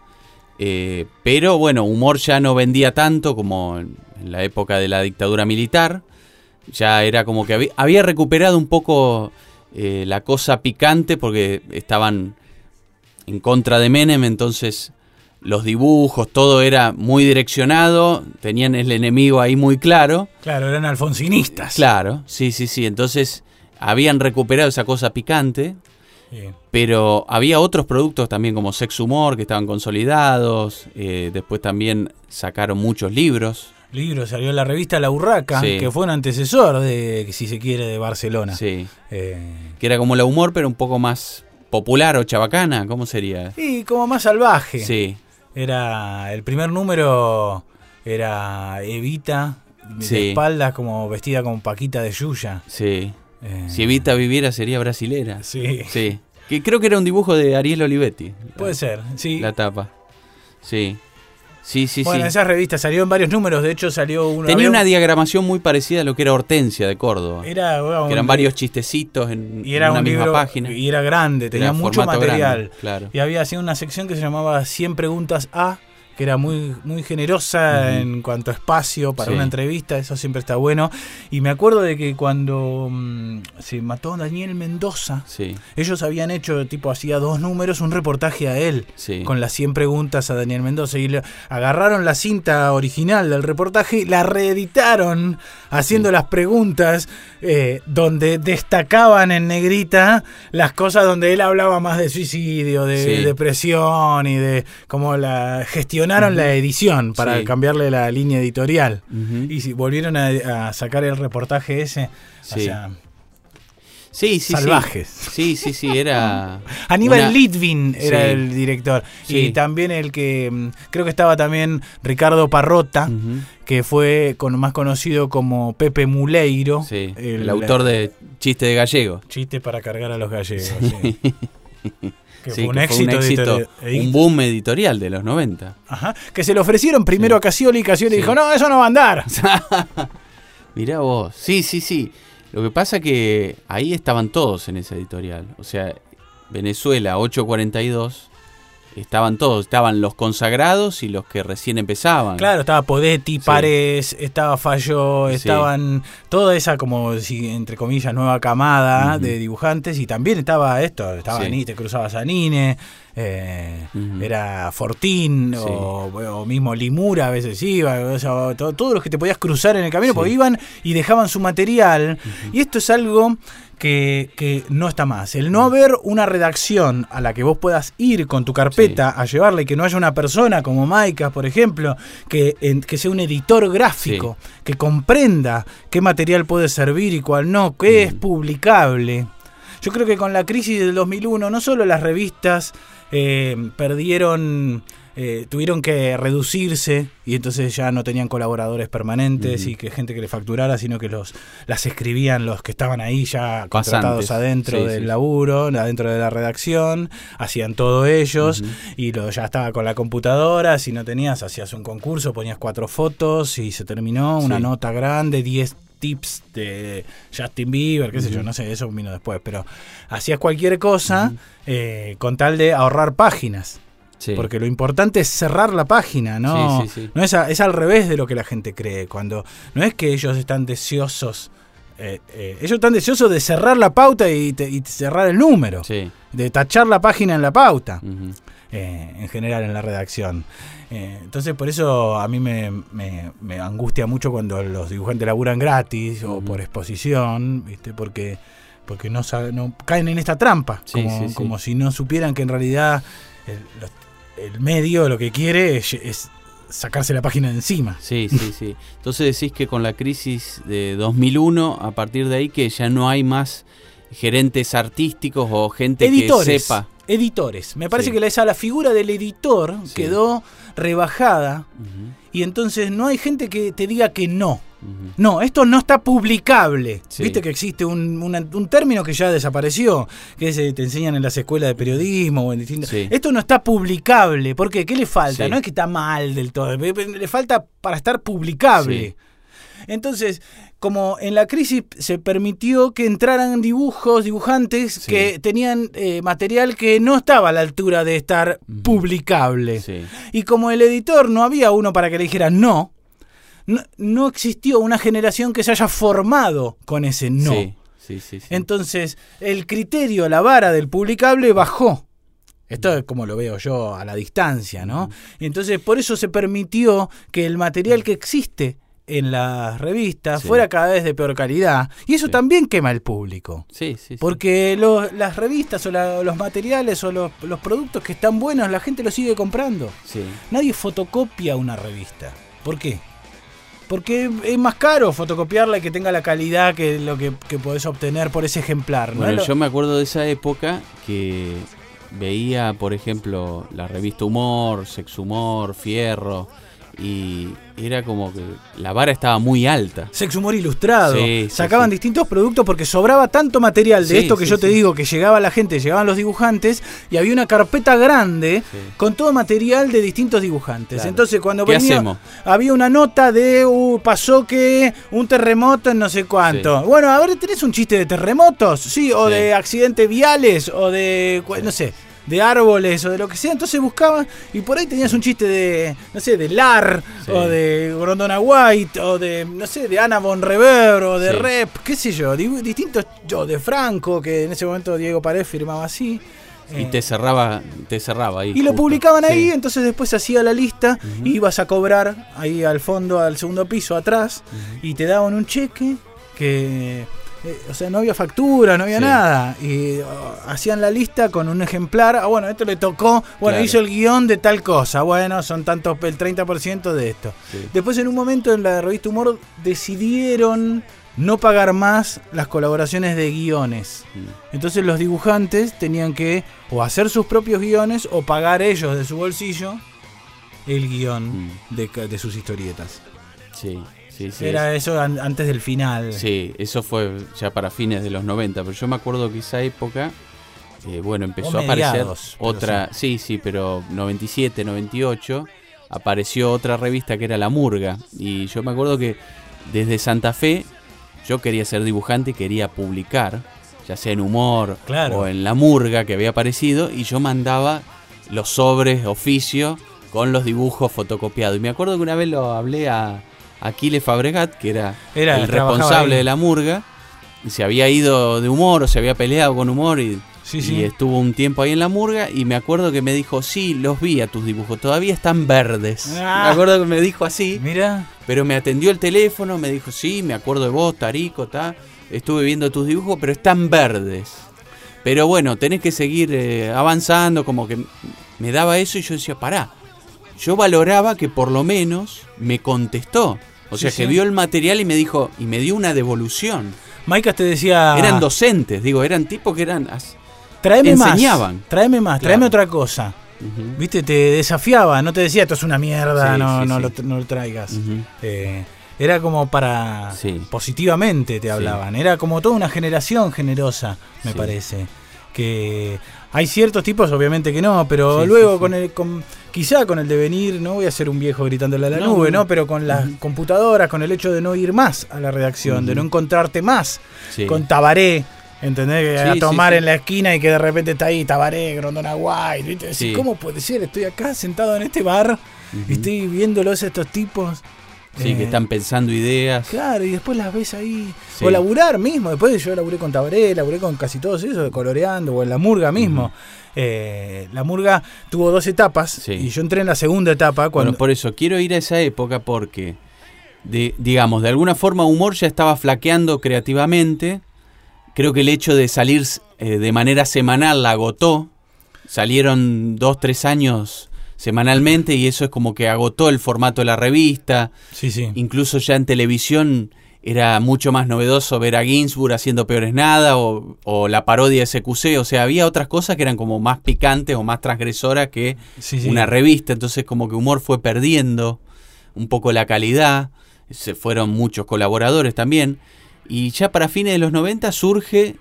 eh, pero bueno, humor ya no vendía tanto como en, la época de la dictadura militar, ya era como que había, había recuperado un poco eh, la cosa picante porque estaban en contra de Menem, entonces los dibujos, todo era muy direccionado, tenían el enemigo ahí muy claro. Claro, eran alfonsinistas. Claro, sí, sí, sí. Entonces habían recuperado esa cosa picante, Sí. pero había otros productos también como Sex Humor que estaban consolidados. eh, después también sacaron muchos libros. Libro, salió la revista La Urraca, Sí. que fue un antecesor de, si se quiere, de Barcelona. Sí. Eh, Que era como la humor, pero un poco más popular o chabacana. ¿Cómo sería? y como más salvaje. Sí, Era el primer número era Evita de Sí. espaldas como vestida como Paquita de Yuya. sí. Eh, Si Evita viviera sería brasilera. Sí. Sí. Que creo que era un dibujo de Ariel Olivetti. Puede ser, sí. La tapa. Sí. Sí, sí, bueno, sí. esas revistas salió en varios números, de hecho salió uno. Tenía una un- diagramación muy parecida a lo que era Hortensia de Córdoba. era, bueno, que eran un- varios chistecitos en, y era en una un misma libro página. y era grande, tenía Era mucho material. grande, claro. Y había así una sección que se llamaba 100 preguntas A, que era muy, muy generosa en cuanto a espacio para Sí. una entrevista, eso siempre está bueno. Y me acuerdo de que cuando mm, se mató Daniel Mendoza, Sí, ellos habían hecho, tipo, hacía dos números, un reportaje a él. sí. Con las 100 preguntas a Daniel Mendoza y le agarraron la cinta original del reportaje, la reeditaron haciendo las preguntas eh, donde destacaban en negrita las cosas donde él hablaba más de suicidio, de depresión y de cómo la gestionaron la edición para Sí. cambiarle la línea editorial. Y si volvieron a, a sacar el reportaje ese, o Sí. sea, Sí, sí, salvajes. Sí, sí, sí, era. Aníbal una- Litvin era Sí. el director. Sí. Y también el que. mm, Creo que estaba también Ricardo Parrota, que fue con, más conocido como Pepe Muleiro. Sí, el, autor de Chiste de Gallego. Chiste para cargar a los gallegos. sí. que Sí, fue un que éxito. un boom editorial de los 90. Ajá, que se le ofrecieron primero Sí. a Casioli y Casioli Sí. dijo: No, eso no va a andar. Mirá vos. Sí, sí, sí. Lo que pasa que ahí estaban todos en esa editorial. O sea, Venezuela 842 estaban todos, estaban los consagrados y los que recién empezaban. Claro, estaba Podetti, Sí. Pares, estaba Falló, Sí. estaban toda esa como si entre comillas nueva camada de dibujantes y también estaba esto, estaba Sí. Te cruzabas a Nine, eh, era Fortín o, o mismo Limura a veces iba, o sea, to- todos los que te podías cruzar en el camino porque iban y dejaban su material y esto es algo que, que no está más. El no haber una redacción a la que vos puedas ir con tu carpeta a llevarla y que no haya una persona como Maika, por ejemplo, que, en- que sea un editor gráfico, que comprenda qué material puede servir y cuál no, qué es publicable. Yo creo que con la crisis del 2001 no solo las revistas eh, perdieron, eh, tuvieron que reducirse y entonces ya no tenían colaboradores permanentes y que gente que le facturara, sino que los las escribían los que estaban ahí ya contratados adentro Sí, del sí. laburo, adentro de la redacción, hacían todo ellos y lo, ya estaba con la computadora, si no tenías, hacías un concurso, ponías cuatro fotos y se terminó, una Sí. nota grande, 10 tips de Justin Bieber, qué sé yo, no sé, eso vino después, pero hacías cualquier cosa eh, con tal de ahorrar páginas. Sí. Porque lo importante es cerrar la página, ¿no? Sí, sí, sí. no es, a- es al revés de lo que la gente cree. Cuando no es que ellos están deseosos, eh, eh, ellos están deseosos de cerrar la pauta y, te- y cerrar el número, Sí. de tachar la página en la pauta, eh, en general en la redacción. Eh, entonces por eso a mí me, me- me angustia mucho cuando los dibujantes laburan gratis o por exposición, ¿viste? Porque porque no, no caen en esta trampa, Sí, como, como si no supieran que en realidad el, los- el medio lo que quiere es, es sacarse la página de encima. Sí, sí, sí. Entonces decís que con la crisis de 2001, a partir de ahí que ya no hay más gerentes artísticos o gente Editores. que sepa. Editores. Me parece Sí. que la, esa, la figura del editor Sí. quedó rebajada y entonces no hay gente que te diga que no. No, esto no está publicable. Sí. Viste que existe un, un término que ya desapareció, que es, eh, te enseñan en las escuelas de periodismo o en distintos. Sí. Esto no está publicable. ¿Por qué? ¿Qué le falta? Sí. No es que está mal del todo, le falta para estar publicable. Entonces, como en la crisis se permitió que entraran dibujos, dibujantes Sí. que tenían eh, material que no estaba a la altura de estar publicable. Sí. Y como el editor no había uno para que le dijera no, no, no existió una generación que se haya formado con ese no. Sí, sí, sí. Entonces, el criterio, la vara del publicable bajó. Esto es como lo veo yo a la distancia, ¿no? Y entonces, por eso se permitió que el material que existe en las revistas fuera cada vez de peor calidad. Y eso también quema el público. Sí, sí, sí. Porque las revistas o la- los materiales o los, los productos que están buenos, la gente los sigue comprando. Sí. Nadie fotocopia una revista. ¿Por qué? Porque es más caro fotocopiarla y que tenga la calidad que lo que, que podés obtener por ese ejemplar. ¿no? Bueno, yo me acuerdo de esa época que veía, por ejemplo, la revista Humor, Sex Humor, Fierro, y era como que la vara estaba muy alta. Sex Humor Ilustrado. Sí, Sacaban sí. distintos productos porque sobraba tanto material de esto que yo te digo, que llegaba la gente, llegaban los dibujantes y había una carpeta grande con todo material de distintos dibujantes. Claro. Entonces cuando ¿Qué venía, hacemos? había una nota de uh, pasó que un terremoto en no sé cuánto. Bueno, a ver, ¿tenés un chiste de terremotos? Sí, o de accidentes viales, o de, no sé, de árboles, o de lo que sea. Entonces buscabas y por ahí tenías un chiste de, no sé, de Lar, Sí. o de Grondona White, o de, no sé, de Anna Von Rever, o de Sí. Rep, qué sé yo, di- distintos, yo, de Franco, que en ese momento Diego Pared firmaba así. Y Eh, te cerraba, te cerraba ahí. y lo publicaban ahí, Sí. entonces después se hacía la lista, y ibas a cobrar ahí al fondo, al segundo piso, atrás, y te daban un cheque que, eh, o sea, no había factura, no había Sí. nada, y oh, hacían la lista con un ejemplar, ah, bueno, esto le tocó, bueno, Claro. hizo el guion de tal cosa, bueno, son tantos, el 30% de esto. Sí. Después en un momento en la revista Humor decidieron no pagar más las colaboraciones de guiones. Mm. Entonces los dibujantes tenían que o hacer sus propios guiones o pagar ellos de su bolsillo el guion Mm. de, de sus historietas. Sí, sí, sí. Era eso an- antes del final. Sí, eso fue ya para fines de los 90, pero yo me acuerdo que esa época, eh, bueno, empezó a aparecer otra, sí. sí, pero 97, 98, apareció otra revista que era La Murga, y yo me acuerdo que desde Santa Fe yo quería ser dibujante y quería publicar, ya sea en humor Claro. o en La Murga que había aparecido, y yo mandaba los sobres oficio con los dibujos fotocopiados. Y me acuerdo que una vez lo hablé a Aquiles Fabregat, que era, Era, el responsable ahí. de la murga, y se había ido de humor o se había peleado con humor y, Sí, y sí. estuvo un tiempo ahí en la murga y me acuerdo que me dijo, sí, los vi a tus dibujos, todavía están verdes. Ah. Me acuerdo que me dijo así. Mira, Pero me atendió el teléfono, me dijo, sí, me acuerdo de vos, Tarico, ta. Estuve viendo tus dibujos, pero están verdes. Pero bueno, tenés que seguir eh, avanzando, como que me daba eso y yo decía, pará. Yo valoraba que por lo menos me contestó. O sea, sí. que vio el material y me dijo, y me dio una devolución. Maicas te decía. Eran docentes, digo, eran tipos que eran... as- Tráeme más. enseñaban. Tráeme más, Claro. tráeme otra cosa. Viste, te desafiaba, no te decía esto es una mierda, Sí, no, no. Lo, no lo traigas. Eh, era como para positivamente te hablaban, era como toda una generación generosa, me parece. Que hay ciertos tipos, obviamente que no, pero Sí, luego sí, con el con, quizá con el devenir, no voy a ser un viejo gritándole a la No, nube, no. Pero con las computadoras, con el hecho de no ir más a la redacción, de no encontrarte más con Tabaré. ¿Entendés? Que Sí, a tomar sí. en la esquina y que de repente está ahí Tabaré, Grondona White. ¿viste? Decís, Sí. ¿Cómo puede ser? Estoy acá sentado en este bar Ujú. y estoy viéndolos a estos tipos. Sí, Eh, que están pensando ideas. Claro, y después las ves ahí. Sí. O laburar mismo. Después yo laburé con Tabaré, laburé con casi todos esos, coloreando, o en la murga mismo. Eh, la murga tuvo dos etapas Sí. y yo entré en la segunda etapa cuando. Bueno, por eso quiero ir a esa época porque, de, digamos, de alguna forma humor ya estaba flaqueando creativamente. Creo que el hecho de salir eh, de manera semanal la agotó. Salieron dos, tres años semanalmente y eso es como que agotó el formato de la revista. Sí, sí. Incluso ya en televisión era mucho más novedoso ver a Ginsburg haciendo peores nada o, o la parodia de SQC. O sea, había otras cosas que eran como más picantes o más transgresoras que Sí, sí. una revista, entonces como que humor fue perdiendo un poco la calidad, se fueron muchos colaboradores también, y ya para fines de los 90 surge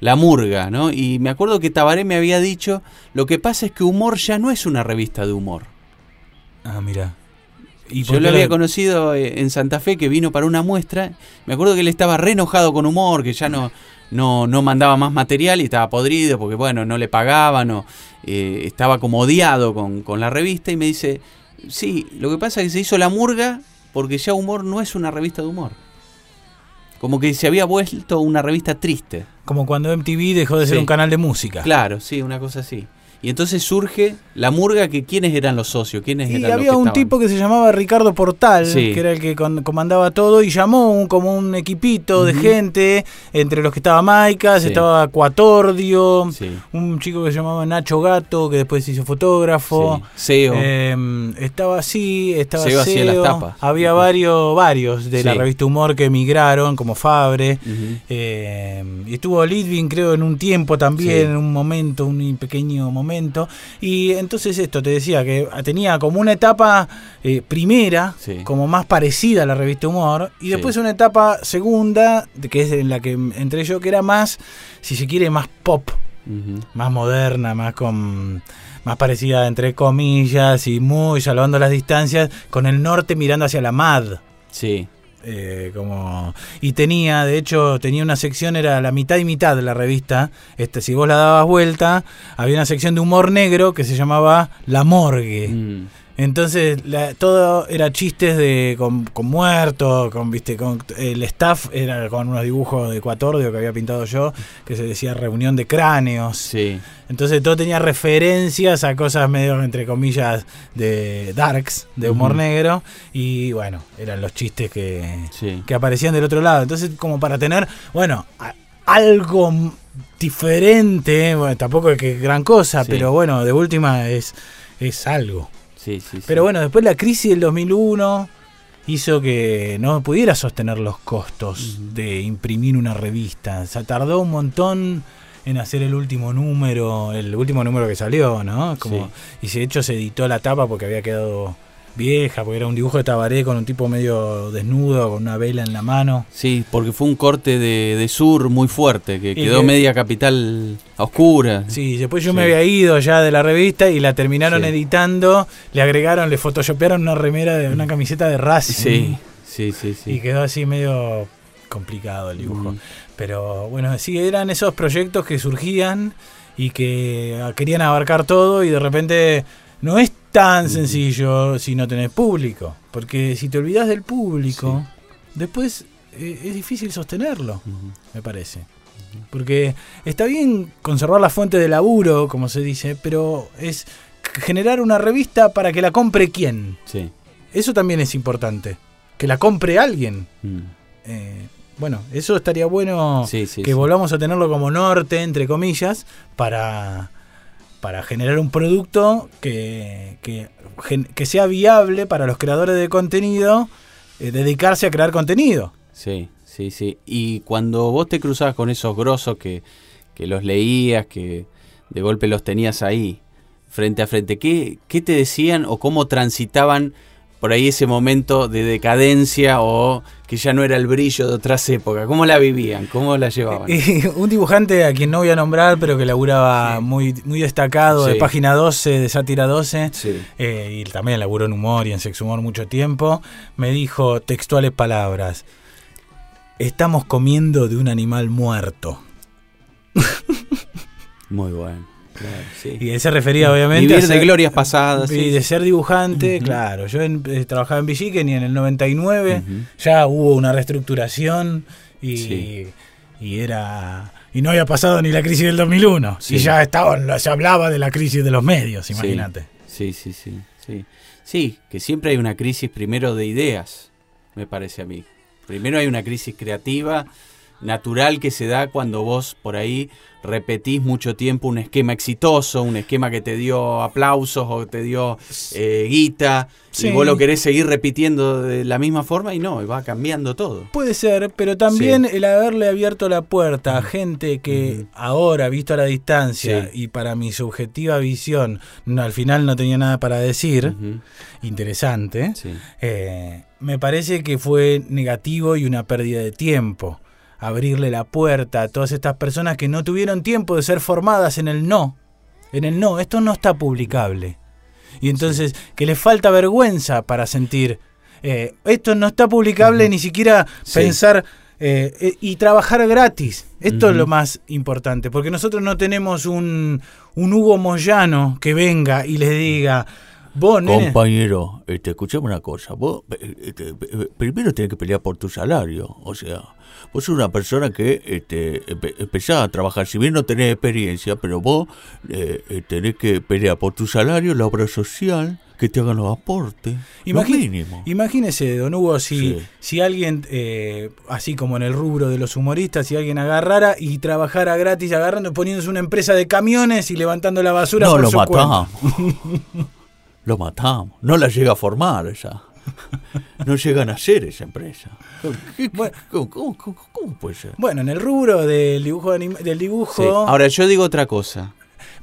la murga, ¿no? Y me acuerdo que Tabaré me había dicho, lo que pasa es que humor ya no es una revista de humor. Ah, mira. ¿Y Yo lo había conocido eh, en Santa Fe que vino para una muestra. Me acuerdo que él estaba re enojado con humor, que ya no, no, no mandaba más material y estaba podrido porque, bueno, no le pagaban o eh, estaba como odiado con, con la revista. Y me dice: Sí, lo que pasa es que se hizo la murga porque ya humor no es una revista de humor. Como que se había vuelto una revista triste. Como cuando MTV dejó de ser un canal de música. Claro, sí, una cosa así. Y entonces surge la murga que quiénes eran los socios, quiénes Y eran los había que un estaban? tipo que se llamaba Ricardo Portal, Sí. que era el que con- comandaba todo, y llamó un, como un equipito de gente, entre los que estaba Maicas, Sí. estaba Cuatordio, Sí, un chico que se llamaba Nacho Gato, que después se hizo fotógrafo. sí. SEO. Eh, estaba así, estaba Seo las tapas. Había varios, varios de la revista Humor que emigraron, como Fabre. Eh, y estuvo Lidwin, creo, en un tiempo también, en un momento, un pequeño momento. Y entonces esto, te decía que tenía como una etapa eh, primera, Sí. como más parecida a la revista Humor, y Sí. después una etapa segunda, que es en la que entré yo, que era más, si se quiere, más pop, más moderna, más con más parecida entre comillas y muy salvando las distancias, con el norte mirando hacia la MAD. Sí. Eh, como y tenía de hecho tenía una sección era la mitad y mitad de la revista este si vos la dabas vuelta había una sección de humor negro que se llamaba la morgue Mm. Entonces la- todo era chistes de con, con muertos con viste con el staff era con unos dibujos de Ecuatordio que había pintado yo que se decía reunión de cráneos Sí. entonces todo tenía referencias a cosas medio, entre comillas, de darks, de humor negro. Y bueno, eran los chistes que, Sí. que aparecían del otro lado. Entonces, como para tener, bueno, a- algo diferente, bueno, tampoco es que es gran cosa, Sí. pero bueno, de última es, es algo. Sí, sí, sí. Pero bueno, después la crisis del 2001 hizo que no pudiera sostener los costos de imprimir una revista. O sea, tardó un montón en hacer el último número, el último número que salió, ¿no? Como, Y de hecho se editó la tapa porque había quedado vieja, porque era un dibujo de Tabaré con un tipo medio desnudo, con una vela en la mano. Sí, porque fue un corte de, de sur muy fuerte, que Y quedó que- media capital a oscura. Sí, después yo Sí. me había ido ya de la revista y la terminaron Sí. editando, le agregaron, le photoshopearon una remera de una camiseta de Racing. Sí, sí, sí, sí. Y quedó así medio complicado el dibujo. Mm. Pero bueno, sí, eran esos proyectos que surgían y que ah, querían abarcar todo y de repente no es tan sencillo si no tenés público. Porque si te olvidas del público, después eh, es difícil sostenerlo, me parece. Porque está bien conservar la fuente de laburo, como se dice, pero es generar una revista para que la compre quién. Sí. Eso también es importante. Que la compre alguien. Mm. Eh, bueno, eso estaría bueno Sí, sí, que volvamos a tenerlo como norte, entre comillas, para, para generar un producto que, que, sea viable para los creadores de contenido eh, dedicarse a crear contenido. Sí, sí, sí. Y cuando vos te cruzabas con esos grosos que, que los leías, que de golpe los tenías ahí, frente a frente, ¿qué, qué te decían o cómo transitaban por ahí ese momento de decadencia o que ya no era el brillo de otras épocas? ¿Cómo la vivían? ¿Cómo la llevaban? Y un dibujante a quien no voy a nombrar, pero que laburaba muy, muy destacado de página 12, de Sátira 12, Sí. eh, y también laburó en humor y en sexo humor mucho tiempo, me dijo textuales palabras. Estamos comiendo de un animal muerto. Muy bueno. Claro, sí. Y él se refería obviamente Vivir a de ser- glorias pasadas. y sí. de ser dibujante, claro. Yo en- eh, trabajaba en Villiquen y en el 99 Ujú. ya hubo una reestructuración y, Sí. y era y no había pasado ni la crisis del 2001 Sí. y ya estaban se hablaba de la crisis de los medios, imagínate. Sí, sí, sí, sí. Sí, que siempre hay una crisis primero de ideas, me parece a mí. Primero hay una crisis creativa, natural que se da cuando vos por ahí repetís mucho tiempo un esquema exitoso, un esquema que te dio aplausos o te dio eh, guita, Sí. y vos lo querés seguir repitiendo de la misma forma y no, va cambiando todo. Puede ser, pero también el haberle abierto la puerta a gente que ahora, visto a la distancia Sí. y para mi subjetiva visión, no, al final no tenía nada para decir, interesante, eh, me parece que fue negativo y una pérdida de tiempo. Abrirle la puerta a todas estas personas que no tuvieron tiempo de ser formadas en el no. En el no, esto no está publicable. Y entonces, que les falta vergüenza para sentir, eh, esto no está publicable, ni siquiera Sí. pensar eh, eh, y trabajar gratis. Esto es lo más importante, porque nosotros no tenemos un, un Hugo Moyano que venga y les diga, vos, nene, Compañero, este, escuchame una cosa. Vos este, primero tenés que pelear por tu salario. O sea, vos sos una persona que este, empe- empezás a trabajar. Si bien no tenés experiencia, pero vos eh, eh, tenés que pelear por tu salario, la obra social, que te hagan los aportes. Lo. Imagínese, don Hugo, si, Sí. si alguien, eh, así como en el rubro de los humoristas, si alguien agarrara y trabajara gratis, agarrando, poniéndose una empresa de camiones y levantando la basura no, por lo su matamos. lo matamos. No la llega a formar esa. No llegan a ser esa empresa. ¿Qué- qué- Bueno. cómo, cómo- cómo- cómo puede ser? Bueno, en el rubro del dibujo, del dibujo Sí. Ahora yo digo otra cosa.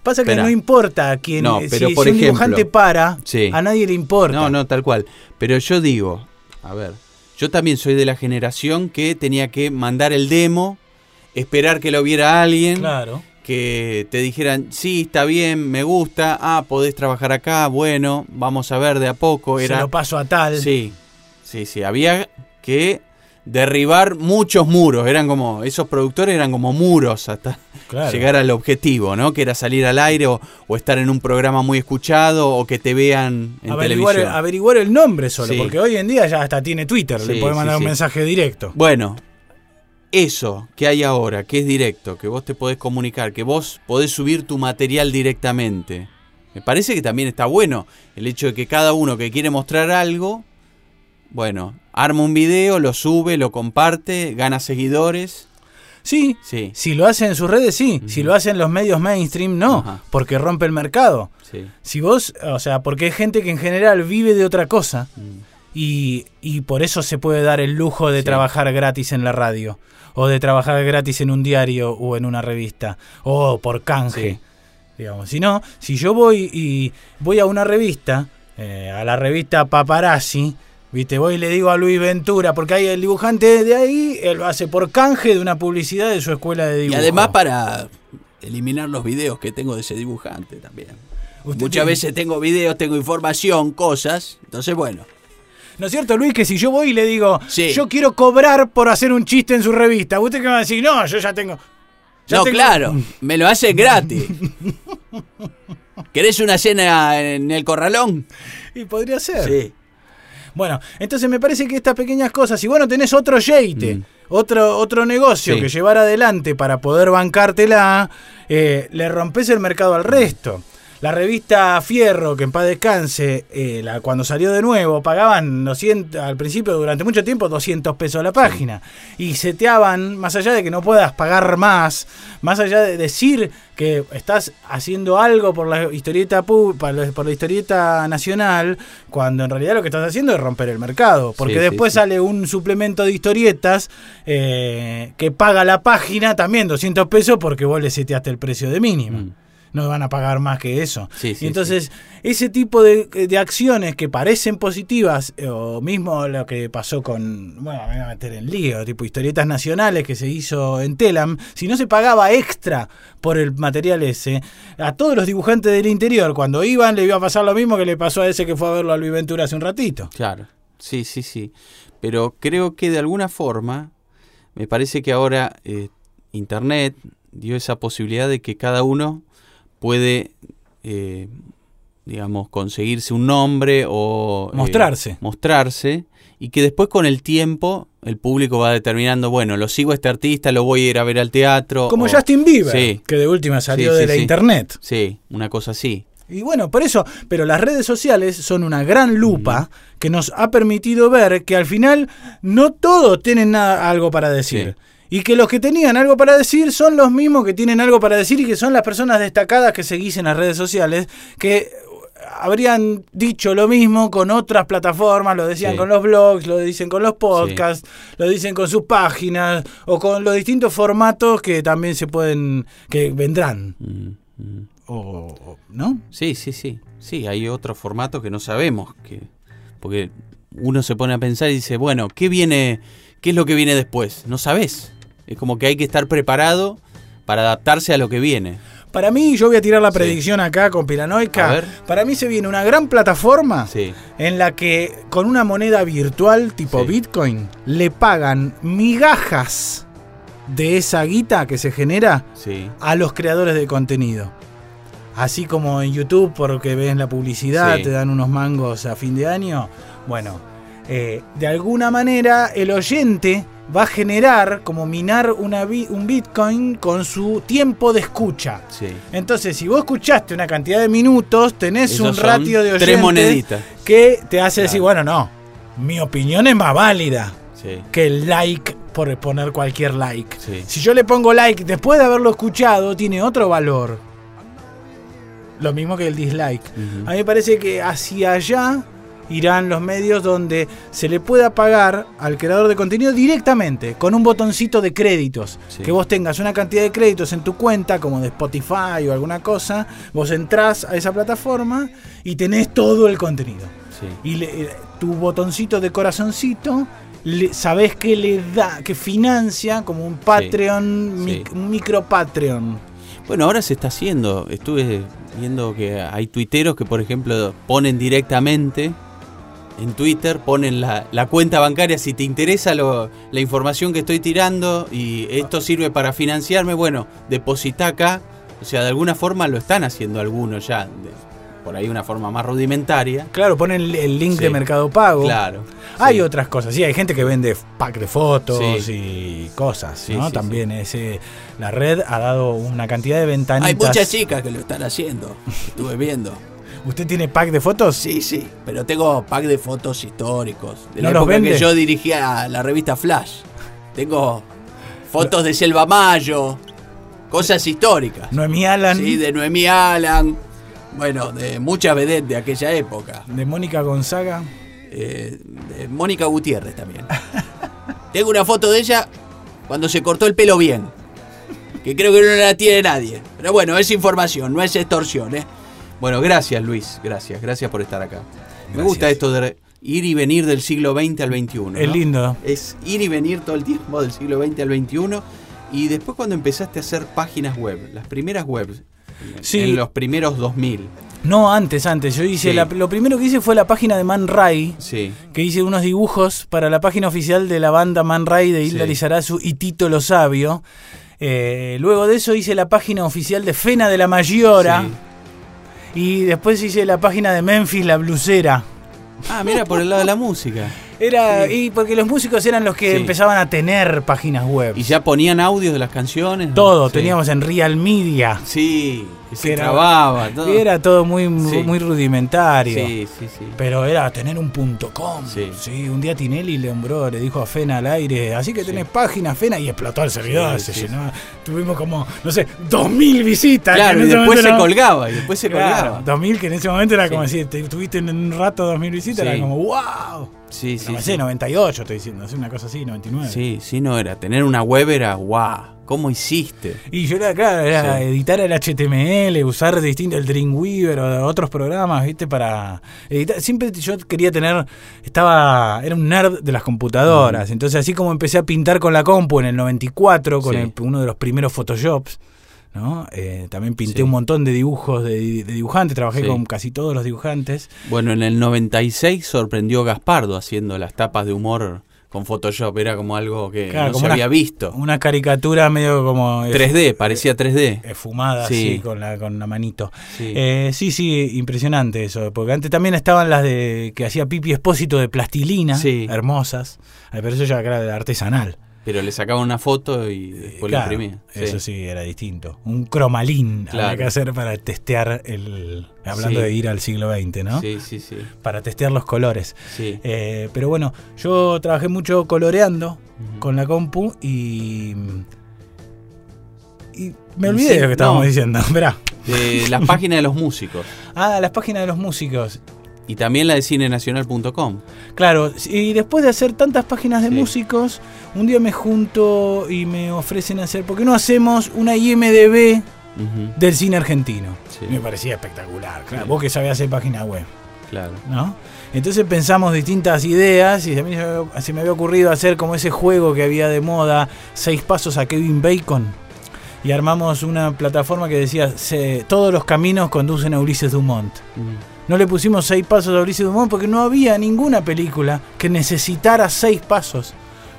pasa que espera. no importa quién, No, si, pero si por un ejemplo, dibujante para, Sí. a nadie le importa. No, no, tal cual. Pero yo digo, a ver, yo también soy de la generación que tenía que mandar el demo, esperar que lo viera alguien, Claro. Que te dijeran, sí, está bien, me gusta, ah, podés trabajar acá, bueno, vamos a ver de a poco. Se Era, lo paso a tal. sí, sí, sí, había que derribar muchos muros, eran como, esos productores eran como muros hasta Claro. llegar al objetivo, ¿no? Que era salir al aire o, o estar en un programa muy escuchado o que te vean en averiguar, televisión. averiguar el nombre solo, Sí. porque hoy en día ya hasta tiene Twitter, Sí, le puede sí, mandar un mensaje directo. Bueno, eso que hay ahora, que es directo, que vos te podés comunicar, que vos podés subir tu material directamente, me parece que también está bueno el hecho de que cada uno que quiere mostrar algo, bueno, arma un video, lo sube, lo comparte, gana seguidores. Sí, Sí, si lo hace en sus redes, sí. Si lo hacen los medios mainstream, no, Ajá. porque rompe el mercado. sí. Si vos, o sea, porque hay gente que en general vive de otra cosa Mm. y, y por eso se puede dar el lujo de Sí. trabajar gratis en la radio, o de trabajar gratis en un diario o en una revista, o por canje. Sí. Digamos. Si no, si yo voy y voy a una revista, eh, a la revista Paparazzi, viste, voy y le digo a Luis Ventura, porque hay el dibujante de ahí, él lo hace por canje de una publicidad de su escuela de Y dibujo. además para eliminar los videos que tengo de ese dibujante también. Muchas tiene- veces tengo videos, tengo información, cosas, entonces bueno. ¿No es cierto, Luis, que si yo voy y le digo, Sí. yo quiero cobrar por hacer un chiste en su revista, usted que va a decir, no, yo ya tengo... Ya no, tengo- claro, me lo hace gratis. ¿Querés una cena en el corralón? Y podría ser. Sí. Bueno, entonces me parece que estas pequeñas cosas, si vos no tenés otro yeite, Mm. otro, otro negocio Sí. que llevar adelante para poder bancártela, eh, le rompes el mercado al resto. La revista Fierro, que en paz descanse, eh, la, cuando salió de nuevo, pagaban 200, al principio durante mucho tiempo 200 pesos la página. Y seteaban, más allá de que no puedas pagar más, más allá de decir que estás haciendo algo por la historieta por la historieta nacional, cuando en realidad lo que estás haciendo es romper el mercado. Porque Sí, sí, después sí. sale un suplemento de historietas eh, que paga la página también 200 pesos porque vos le seteaste el precio de mínimo. Mm. No van a pagar más que eso. Sí, sí, y entonces, ese tipo de, de acciones que parecen positivas, eh, o mismo lo que pasó con, bueno, me voy a meter en lío, tipo historietas nacionales que se hizo en Telam, si no se pagaba extra por el material ese, a todos los dibujantes del interior, cuando iban, le iba a pasar lo mismo que le pasó a ese que fue a verlo a Luis Ventura hace un ratito. Claro, sí, sí, sí. Pero creo que de alguna forma, me parece que ahora eh, Internet dio esa posibilidad de que cada uno puede, eh, digamos, conseguirse un nombre o... eh, Mostrarse. mostrarse. Y que después con el tiempo el público va determinando, bueno, lo sigo a este artista, lo voy a ir a ver al teatro. Como o- Justin Bieber, Sí, que de última salió Sí, de sí, la sí. internet. sí, una cosa así. Y bueno, por eso, pero las redes sociales son una gran lupa que nos ha permitido ver que al final no todos tienen nada, algo para decir. Y que los que tenían algo para decir son los mismos que tienen algo para decir y que son las personas destacadas que seguís en las redes sociales que habrían dicho lo mismo con otras plataformas, lo decían Sí. con los blogs, lo dicen con los podcasts, lo dicen con sus páginas o con los distintos formatos que también se pueden, que vendrán. Mm, mm. O, o- ¿No? Sí, sí, sí. Sí, hay otro formato que no sabemos. Que, porque uno se pone a pensar y dice, bueno, ¿qué viene? ¿Qué es lo que viene después? No sabes. Es como que hay que estar preparado para adaptarse a lo que viene. Para mí, yo voy a tirar la Sí. predicción acá con Piranoica. Para mí se viene una gran plataforma Sí. en la que con una moneda virtual tipo Sí. Bitcoin le pagan migajas de esa guita que se genera Sí. a los creadores de contenido. Así como en YouTube, porque ven la publicidad, te dan unos mangos a fin de año. Bueno, eh, de alguna manera el oyente va a generar como minar una bi- un Bitcoin con su tiempo de escucha. Sí. Entonces, si vos escuchaste una cantidad de minutos, tenés Esos un ratio de Tres moneditas. que te hace decir, bueno, no, mi opinión es más válida Sí. que el like por poner cualquier like. Sí. Si yo le pongo like después de haberlo escuchado, tiene otro valor. Lo mismo que el dislike. A mí me parece que hacia allá irán los medios donde se le pueda pagar al creador de contenido directamente, con un botoncito de créditos. Sí. Que vos tengas una cantidad de créditos en tu cuenta, como de Spotify o alguna cosa, vos entrás a esa plataforma y tenés todo el contenido. Sí. Y le- eh, tu botoncito de corazoncito, le, sabés que le da, que financia como un Patreon, sí. mic- un micro Patreon. Bueno, ahora se está haciendo. Estuve viendo que hay tuiteros que, por ejemplo, ponen directamente en Twitter, ponen la, la cuenta bancaria. Si te interesa lo- la información que estoy tirando y esto sirve para financiarme, bueno, deposita acá. O sea, de alguna forma lo están haciendo algunos ya. de- por ahí una forma más rudimentaria. Claro, ponen el, el link Sí. de Mercado Pago. Claro. Hay sí. otras cosas, sí, hay gente que vende pack de fotos Sí. y cosas, ¿no? También ese la red ha dado una cantidad de ventanitas. Hay muchas chicas que lo están haciendo. Estuve viendo. ¿Usted tiene pack de fotos? Sí, sí, pero tengo pack de fotos históricos. De ¿No la los época vende? que yo dirigía la revista Flash. Tengo fotos de Selva Mayo, cosas históricas. Noemí Alan, Sí, de Noemí Alan. Bueno, de muchas vedettes de aquella época. de Mónica Gonzaga. Eh, de Mónica Gutiérrez también. Tengo una foto de ella cuando se cortó el pelo bien. Que creo que no la tiene nadie. Pero bueno, es información, no es extorsión, ¿eh? Bueno, gracias Luis, gracias, gracias por estar acá. Me gusta esto de ir y venir del siglo XX al XXI. Es ¿no? lindo. Es ir y venir todo el tiempo del siglo XX al XXI. Y después cuando empezaste a hacer páginas web, las primeras webs, Sí. en los primeros 2000. No, antes, antes. Yo hice Sí. la- lo primero que hice fue la página de Man Ray, Sí, que hice unos dibujos para la página oficial de la banda Man Ray de Hilda Sí. Lizarazu y Tito Lo Sabio. Eh, luego de eso hice la página oficial de Fena de la Mayora. Y después hice la página de Memphis la Blusera. Ah, mira, por el lado de la música. Era, y porque los músicos eran los que Sí. empezaban a tener páginas web. ¿Y ya ponían audios de las canciones? Todo, Sí. teníamos en Real Media. Sí, que se era- trababa. Todo. Y era todo muy, muy rudimentario. Sí, sí, sí. Pero era tener un punto com. Sí. Sí. un día Tinelli le nombró, le dijo a Fena al aire, así que tenés página Fena y explotó el servidor, se llenó. Tuvimos como, no sé, 2000 visitas. Claro, y después se no- colgaba, y después se Claro, colgaba. 2000 que en ese momento era como si te- tuviste en un rato 2000 visitas, era como wow. Sí, sí. no sí. sé, 98 estoy diciendo, es una cosa así, 99. Sí, sí, no era. Tener una web era guau. ¿Cómo hiciste? Y yo era, claro, era Sí. editar el HTML, usar distinto el Dreamweaver o otros programas, ¿viste? Para editar. Siempre yo quería tener, estaba, era un nerd de las computadoras. Entonces, así como empecé a pintar con la compu en el 94, con Sí. el- uno de los primeros Photoshops, ¿no? Eh, también pinté Sí. un montón de dibujos de, de dibujantes, trabajé Sí. con casi todos los dibujantes. Bueno, en el 96 sorprendió Gaspardo haciendo las tapas de humor con Photoshop. Era como algo que Claro, no como se una- había visto. Una caricatura medio como... eh, 3D, parecía 3D. eh, fumada Sí. así con la, con la manito. Sí. Eh, sí, sí, impresionante eso. Porque antes también estaban las de que hacía Pipi Espósito de plastilina, Sí. hermosas. Pero eso ya era de artesanal. Pero le sacaba una foto y después Claro, la imprimía. Eso sí, era distinto. Un cromalín había que hacer para testear el. Hablando Sí. de ir al siglo XX, ¿no? Sí, sí, sí. Para testear los colores. sí. Eh, pero bueno, yo trabajé mucho coloreando con la compu y. Y me olvidé de lo que estábamos no. diciendo. Esperá. De las páginas de los músicos. Ah, las páginas de los músicos. Y también la de cinenacional.com. Claro, y después de hacer tantas páginas de Sí. músicos, un día me junto y me ofrecen hacer, ¿por qué no hacemos una IMDB del cine argentino? Sí. Me parecía espectacular, claro, Sí. vos que sabés hacer página web, Claro. ¿no? Entonces pensamos distintas ideas y a mí se me, había- ocurrido hacer como ese juego que había de moda, seis pasos a Kevin Bacon. Y armamos una plataforma que decía, se- todos los caminos conducen a Ulises Dumont. No le pusimos seis pasos a Ulises Dumont porque no había ninguna película que necesitara seis pasos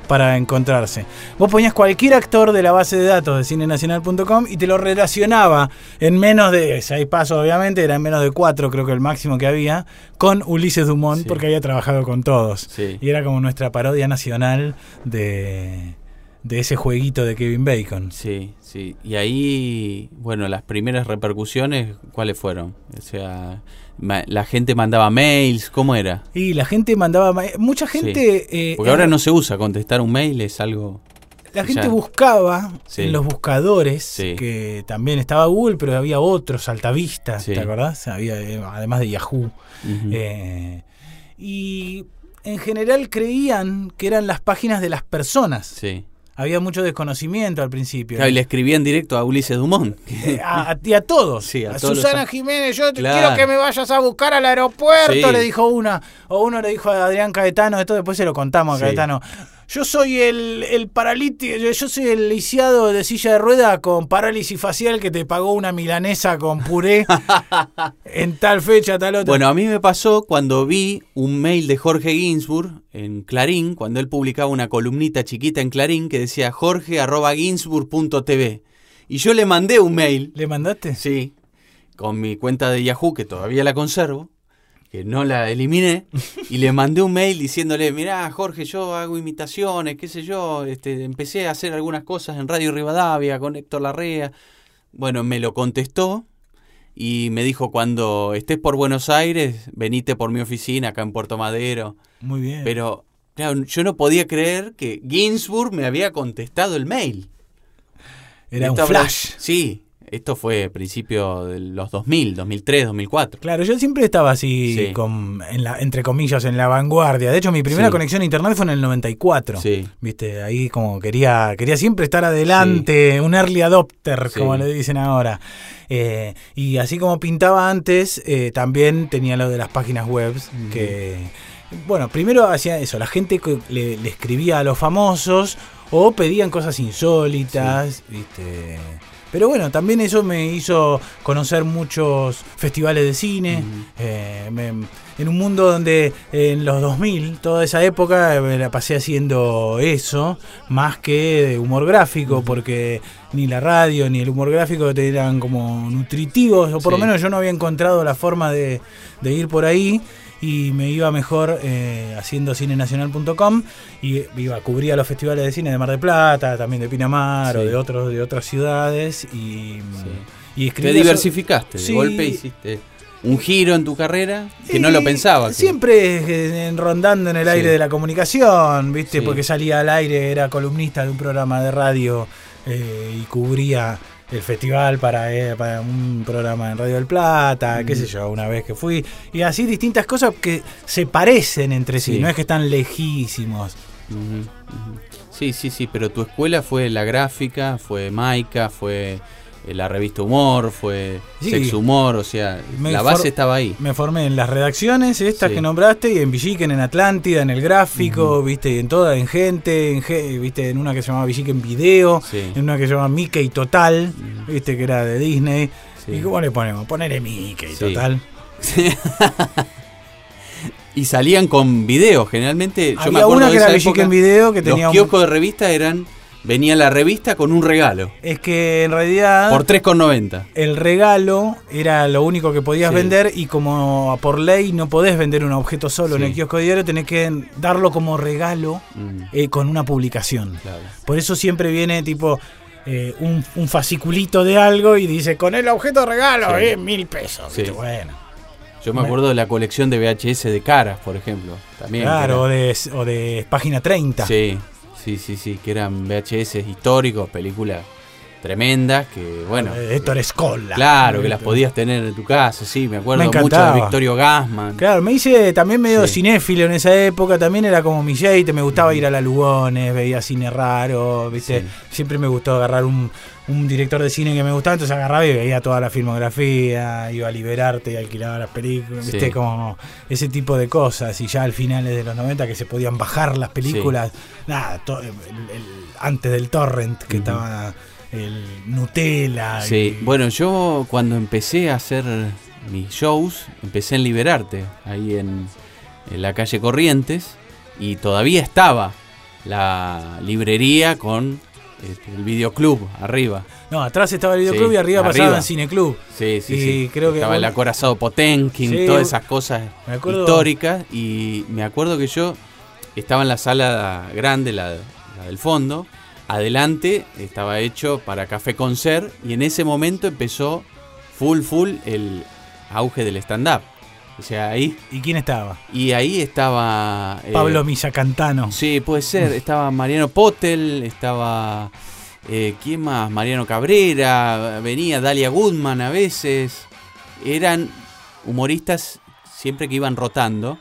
para encontrarse. Vos ponías cualquier actor de la base de datos de cinenacional.com y te lo relacionaba en menos de seis pasos, obviamente, era en menos de cuatro, creo que el máximo que había, con Ulises Dumont Sí. porque había trabajado con todos. Sí. Y era como nuestra parodia nacional de, de ese jueguito de Kevin Bacon. Sí, sí. Y ahí, bueno, las primeras repercusiones, ¿cuáles fueron? O sea, la gente mandaba mails, ¿cómo era? Y la gente mandaba... ma- Mucha gente... eh, Porque ahora no se usa, contestar un mail es algo... La gente Ya. buscaba Sí. en los buscadores, Sí. que también estaba Google, pero había otros, Altavista. ¿te acordás? Había, eh, además de Yahoo. Eh, y en general creían que eran las páginas de las personas. Sí. Había mucho desconocimiento al principio. Claro, y le escribían directo a Ulises Dumont. Eh, a, a- y a todos. Sí, a a todos los- Susana Jiménez, yo te Claro. quiero que me vayas a buscar al aeropuerto, Sí. le dijo una. O uno le dijo a Adrián Caetano, esto después se lo contamos a Sí. Caetano. Yo soy el, el paralítico, yo soy el lisiado de silla de rueda con parálisis facial que te pagó una milanesa con puré en tal fecha, tal otra. Bueno, a mí me pasó cuando vi un mail de Jorge Ginsburg en Clarín, cuando él publicaba una columnita chiquita en Clarín que decía jorge.ginsburg.tv. Y yo le mandé un mail, ¿Le mandaste? sí, con mi cuenta de Yahoo, que todavía la conservo, que no la eliminé, y le mandé un mail diciéndole, mirá, Jorge, yo hago imitaciones, qué sé yo, este, empecé a hacer algunas cosas en Radio Rivadavia con Héctor Larrea. Bueno, me lo contestó y me dijo, cuando estés por Buenos Aires, venite por mi oficina acá en Puerto Madero. Muy bien. Pero, claro, yo no podía creer que Ginsburg me había contestado el mail. Era un flash. Sí, esto fue a principio de los 2000, 2003, 2004. Claro, yo siempre estaba así, Sí. con, en la, entre comillas, en la vanguardia. De hecho, mi primera Sí. conexión a internet fue en el 94. Sí. Viste, ahí como quería, quería siempre estar adelante, un early adopter, como le dicen ahora. Eh, y así como pintaba antes, eh, también tenía lo de las páginas web que... Bueno, primero hacía eso, la gente le, le escribía a los famosos o pedían cosas insólitas, ¿viste? Pero bueno, también eso me hizo conocer muchos festivales de cine. eh, me- en un mundo donde eh, en los 2000, toda esa época, me la pasé haciendo eso, más que de humor gráfico, porque ni la radio, ni el humor gráfico te eran como nutritivos, o por lo menos yo no había encontrado la forma de, de ir por ahí y me iba mejor eh, haciendo cinenacional.com y iba cubría los festivales de cine de Mar del Plata, también de Pinamar o Sí. de otros de otras ciudades y, y Te diversificaste, Sí. de golpe hiciste un giro en tu carrera que no lo pensabas. Siempre rondando en el Sí. aire de la comunicación, ¿viste? Sí. Porque salía al aire, era columnista de un programa de radio eh, y cubría el festival para, eh, para un programa en Radio del Plata, qué sé yo, una vez que fui. Y así distintas cosas que se parecen entre sí, Sí. no es que están lejísimos. Sí, sí, sí, pero tu escuela fue la gráfica, fue Maica, fue la revista Humor, fue Sí. Sex Humor, o sea, la base estaba ahí. Me formé en las redacciones, estas Sí. que nombraste, y en Villiquen, en Atlántida, en el gráfico, viste, y en toda, en gente, en, viste, en una que se llamaba Villiquen Video, Sí. en una que se llama Mickey Total, viste, que era de Disney. ¿Y cómo le ponemos? Ponele Mickey. Total. Y salían con videos, generalmente. Yo me Había acuerdo una de que era esa Villiquen Video que tenía Los un... kioscos de revista eran. Venía la revista con un regalo. Es que en realidad... Por 3,90. el regalo era lo único que podías Sí. vender y como por ley no podés vender un objeto solo en el kiosco diario, tenés que darlo como regalo Mm, eh, con una publicación. claro. Por eso siempre viene tipo eh, un, un fasciculito de algo y dice con el objeto de regalo, Sí. eh, mil pesos. Sí. Bueno, Yo me acuerdo de la colección de VHS de caras, por ejemplo. También. claro, o de, o de página 30. Sí, sí, sí, sí, que eran VHS históricos, películas tremendas, que bueno. de Héctor Escola. Claro, que las podías tener en tu casa, sí, me acuerdo Me mucho de. Victorio Gassman. Claro, me hice también medio Sí. cinéfilo en esa época, también era como mi jeite, me gustaba ir a la Lugones, veía cine raro, ¿viste? Sí. Siempre me gustó agarrar un, un director de cine que me gustaba, entonces agarraba y veía toda la filmografía, iba a liberarte y alquilaba las películas, ¿viste? Sí. Como ese tipo de cosas. Y ya al finales de los 90 que se podían bajar las películas, nada, el- el- antes del torrent que estaba el Nutella. Sí, y- bueno, yo cuando empecé a hacer mis shows, empecé en Liberarte, ahí en, en la calle Corrientes, y todavía estaba la librería con este, el videoclub arriba. No, atrás estaba el videoclub Sí, y arriba, arriba. pasaba en Cineclub. Sí, sí, Y sí. creo que Estaba el acorazado Potenkin, Sí, todas esas cosas históricas. Y me acuerdo que yo estaba en la sala grande, la, la del fondo. Adelante estaba hecho para Café Concert. Y en ese momento empezó full, full el auge del stand-up. O sea, ahí. ¿Y quién estaba? Y ahí estaba. eh, Pablo Misacantano. Sí, puede ser. Estaba Mariano Potel, estaba. eh, ¿Quién más? Mariano Cabrera, venía Dalia Goodman a veces. Eran humoristas siempre que iban rotando.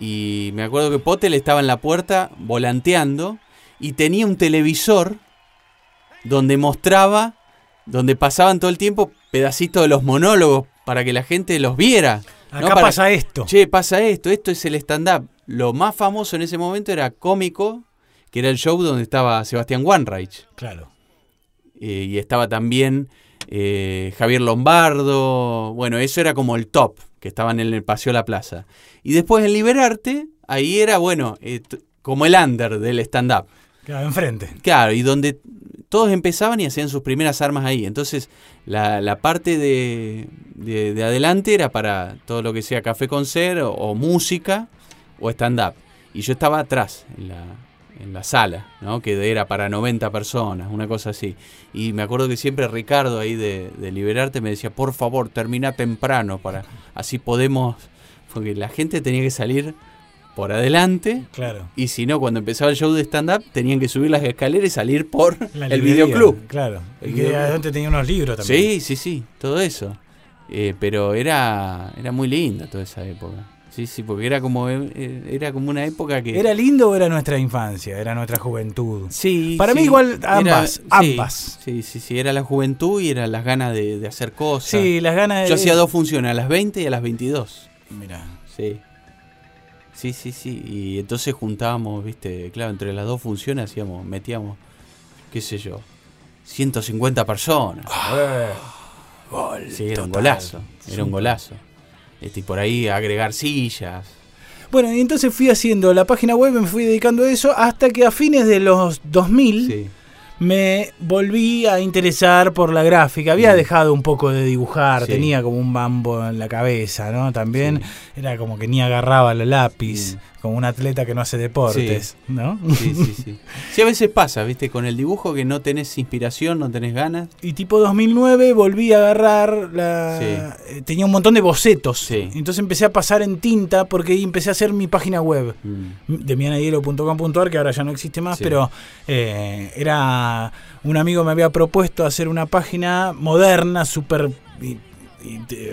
Y me acuerdo que Potel estaba en la puerta volanteando y tenía un televisor donde mostraba, donde pasaban todo el tiempo pedacitos de los monólogos para que la gente los viera. ¿no? Acá Para- pasa esto. Che, pasa esto, esto es el stand-up. Lo más famoso en ese momento era Cómico, que era el show donde estaba Sebastián Wanreich. Claro. Eh, y estaba también eh, Javier Lombardo. Bueno, eso era como el top, que estaban en el Paseo La Plaza. Y después en Liberarte, ahí era, bueno, eh, como el under del stand-up. Claro, enfrente. Claro, y donde todos empezaban y hacían sus primeras armas ahí. Entonces, la, la parte de, de- de adelante era para todo lo que sea café con ser o, o música o stand-up. Y yo estaba atrás, en la, en la sala, ¿no? que era para 90 personas, una cosa así. Y me acuerdo que siempre Ricardo ahí de, de Liberarte me decía, por favor, termina temprano, para así podemos... Porque la gente tenía que salir por adelante Claro. y si no, cuando empezaba el show de stand-up, tenían que subir las escaleras y salir por La el librería, videoclub. Claro. El Y que adentro tenía unos libros también. Sí, sí, sí, todo eso. Eh, pero era, era muy linda toda esa época. Sí, sí, porque era como, eh, era como una época que... ¿Era lindo o era nuestra infancia? Era nuestra juventud. Sí, Para sí, mí igual ambas, ambas. Sí, sí, sí, era la juventud y eran las ganas de, de hacer cosas. Sí, las ganas de. Yo hacía dos funciones, a las 20 y a las 22. Mira. Sí. Sí, sí, sí. Y entonces juntábamos, viste, claro, entre las dos funciones hacíamos, metíamos, qué sé yo, 150 personas. sí, era un golazo. Era un golazo. Este, y por ahí agregar sillas. Bueno, y entonces fui haciendo la página web, me fui dedicando a eso hasta que a fines de los 2000 Sí. Me volví a interesar por la gráfica. Había dejado un poco de dibujar, Mm. Sí. tenía como un bambo en la cabeza, ¿no? También era como que ni agarraba el lápiz, Mm. Como un atleta que no hace deportes, ¿no? Sí, sí, sí. Sí, a veces pasa, ¿viste? Con el dibujo que no tenés inspiración, no tenés ganas. Y tipo 2009 volví a agarrar la... Sí. eh, Tenía un montón de bocetos. Sí. Entonces empecé a pasar en tinta porque ahí empecé a hacer mi página web. Mm. de mianayelo.com.ar, que ahora ya no existe más, Sí. pero eh, era un amigo me había propuesto hacer una página moderna, súper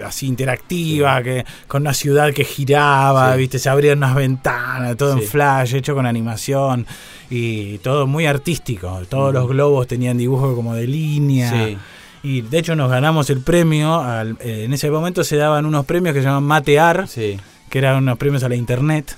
así interactiva, que con una ciudad que giraba, Sí. viste, se abrían unas ventanas, todo Sí. en flash, hecho con animación y todo muy artístico. Todos los globos tenían dibujos como de línea. Y de hecho nos ganamos el premio. al- eh, en ese momento se daban unos premios que se llaman Matear que eran unos premios a la internet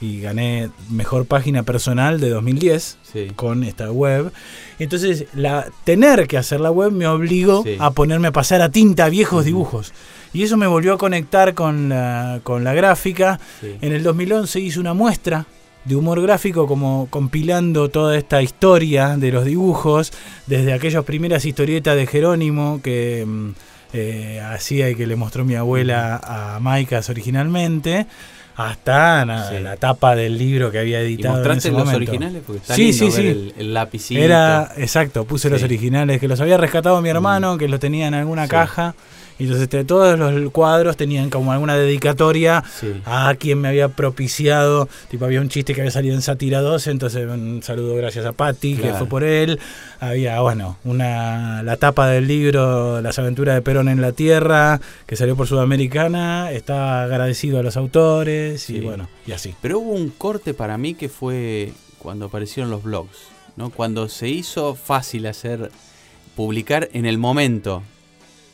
y gané mejor página personal de 2010 Sí. con esta web. Entonces, la, tener que hacer la web me obligó Sí. a ponerme a pasar a tinta viejos dibujos. Y eso me volvió a conectar con la, con la gráfica. Sí. En el 2011 hice una muestra de humor gráfico como compilando toda esta historia de los dibujos, desde aquellas primeras historietas de Jerónimo que mm, eh, hacía y que le mostró mi abuela a Maicas originalmente, hasta na- Sí. la tapa del libro que había ¿Y editado. en mostraste ese los momento. originales? Porque está Sí, lindo sí, ver sí. El, el lapicito. Era, exacto, puse los Sí. originales que los había rescatado mi hermano, que los tenía en alguna caja. Y entonces este, todos los cuadros tenían como alguna dedicatoria Sí. a quien me había propiciado. Tipo, había un chiste que había salido en Sátira 12, entonces un saludo gracias a Patti, que fue por él. Había, bueno, una la tapa del libro Las aventuras de Perón en la Tierra, que salió por Sudamericana. Estaba agradecido a los autores y bueno, y así. Pero hubo un corte para mí que fue cuando aparecieron los blogs, ¿no? Cuando se hizo fácil hacer, publicar en el momento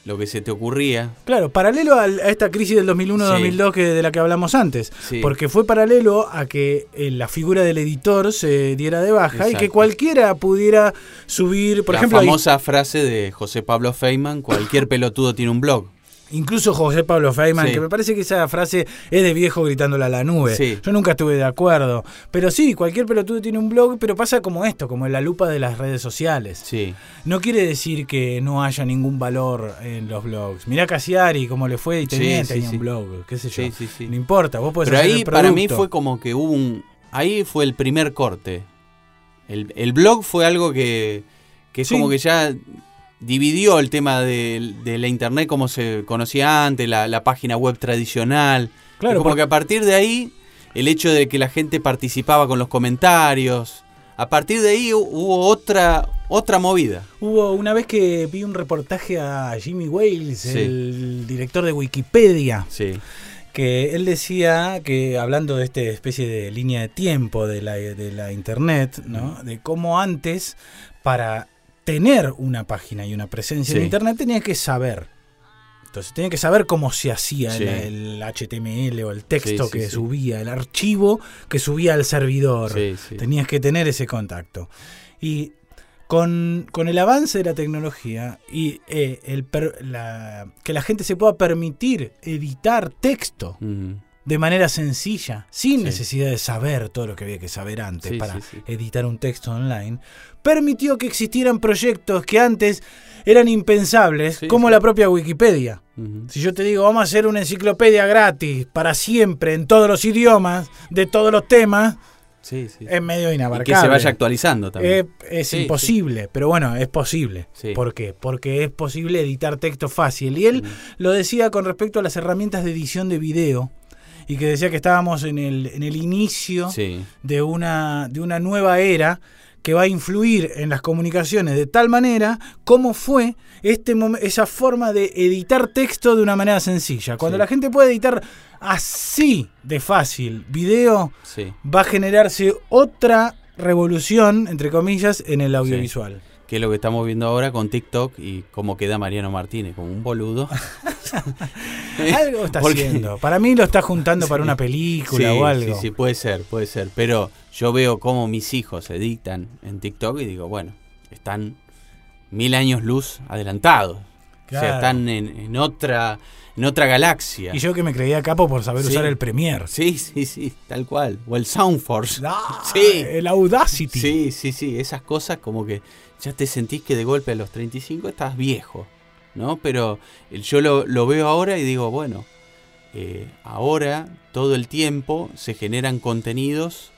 lo que se te ocurría. Claro, paralelo al- a esta crisis del 2001-2002 que de la que hablamos antes. Sí. Porque fue paralelo a que eh, la figura del editor se diera de baja y que cualquiera pudiera subir, por la ejemplo, ahí- famosa frase de José Pablo Feynman, cualquier pelotudo tiene un blog. Incluso José Pablo Feynman, Sí. que me parece que esa frase es de viejo gritándole a la nube. Sí. Yo nunca estuve de acuerdo. Pero sí, cualquier pelotudo tiene un blog, pero pasa como esto, como en la lupa de las redes sociales. Sí. No quiere decir que no haya ningún valor en los blogs. Mirá Casiari, cómo le fue y tenía, tenía un blog, qué sé yo. Sí, sí, sí. No importa, vos podés Pero hacer ahí el para mí fue como que hubo un... Ahí fue el primer corte. El, el blog fue algo que, que es como que ya dividió el tema de, de la internet como se conocía antes, la, la página web tradicional. Claro, porque- que a partir de ahí, el hecho de que la gente participaba con los comentarios, a partir de ahí hu- hubo otra, otra movida. Hubo una vez que vi un reportaje a Jimmy Wales, Sí. el director de Wikipedia, Sí, que él decía que hablando de esta especie de línea de tiempo de la, de la internet, ¿no? De cómo antes para tener una página y una presencia en internet tenía que saber. Entonces tenía que saber cómo se hacía Sí. el, el HTML o el texto Sí, que subía, el archivo que subía al servidor. Tenías que tener ese contacto. Y con, con el avance de la tecnología y eh, el per- la- que la gente se pueda permitir editar texto de manera sencilla, sin Sí. necesidad de saber todo lo que había que saber antes Sí, para sí, editar un texto online, permitió que existieran proyectos que antes eran impensables, como la propia Wikipedia. Si yo te digo, vamos a hacer una enciclopedia gratis para siempre en todos los idiomas, de todos los temas, Sí, sí. es medio Y inabarcable. que se vaya actualizando también. Eh, es Sí, imposible, pero bueno, es posible. ¿Por qué? Porque es posible editar texto fácil. Y él lo decía con respecto a las herramientas de edición de video. Y que decía que estábamos en el, en el inicio Sí, de, una, de una nueva era que va a influir en las comunicaciones de tal manera como fue este esa forma de editar texto de una manera sencilla. Cuando Sí. la gente puede editar así de fácil video, sí. va a generarse otra revolución, entre comillas, en el audiovisual. Que es lo que estamos viendo ahora con TikTok y cómo queda Mariano Martínez, como un boludo. Algo está Porque- haciendo. Para mí lo está juntando para una película Sí, o algo. Sí, sí, puede ser, puede ser. Pero yo veo cómo mis hijos editan en TikTok y digo, bueno, están mil años luz adelantados. O Claro. sea, están en, en otra en otra galaxia. Y yo que me creía capo por saber Sí. usar el Premiere. Sí, sí, sí, tal cual. O el Soundforce. Ah, Sí. El Audacity. Sí, sí, sí, esas cosas como que ya te sentís que de golpe a los 35 estás viejo, ¿no? Pero el- yo lo, lo veo ahora y digo, bueno, eh, ahora todo el tiempo se generan contenidos,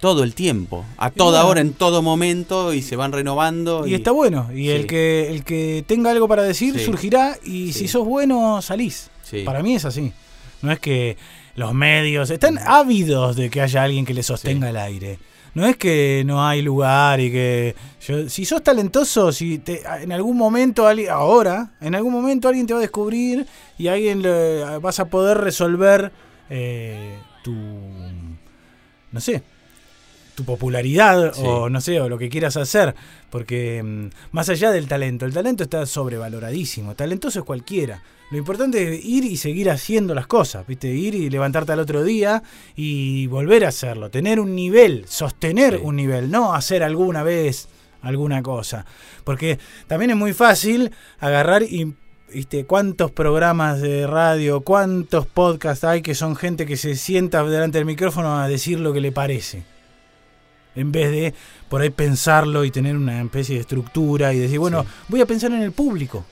todo el tiempo, a toda bueno. hora, en todo momento, y se van renovando. Y está bueno. Y Sí. el que el que tenga algo para decir Sí. surgirá. Y Sí. si sos bueno, salís. Sí. Para mí es así. No es que los medios están ávidos de que haya alguien que le sostenga el aire. No es que no hay lugar y que si sos talentoso, si te- en algún momento ahora, en algún momento alguien te va a descubrir y alguien le- vas a poder resolver eh, tu no sé, tu popularidad Sí. o no sé, o lo que quieras hacer, porque mm, más allá del talento, el talento está sobrevaloradísimo, talentoso es cualquiera. Lo importante es ir y seguir haciendo las cosas, ¿viste? Ir y levantarte al otro día y volver a hacerlo, tener un nivel, sostener Sí. un nivel, no hacer alguna vez alguna cosa. Porque también es muy fácil agarrar y ¿Viste? ¿Cuántos programas de radio, cuántos podcasts hay que son gente que se sienta delante del micrófono a decir lo que le parece? En vez de por ahí pensarlo y tener una especie de estructura y decir, bueno, Sí. voy a pensar en el público.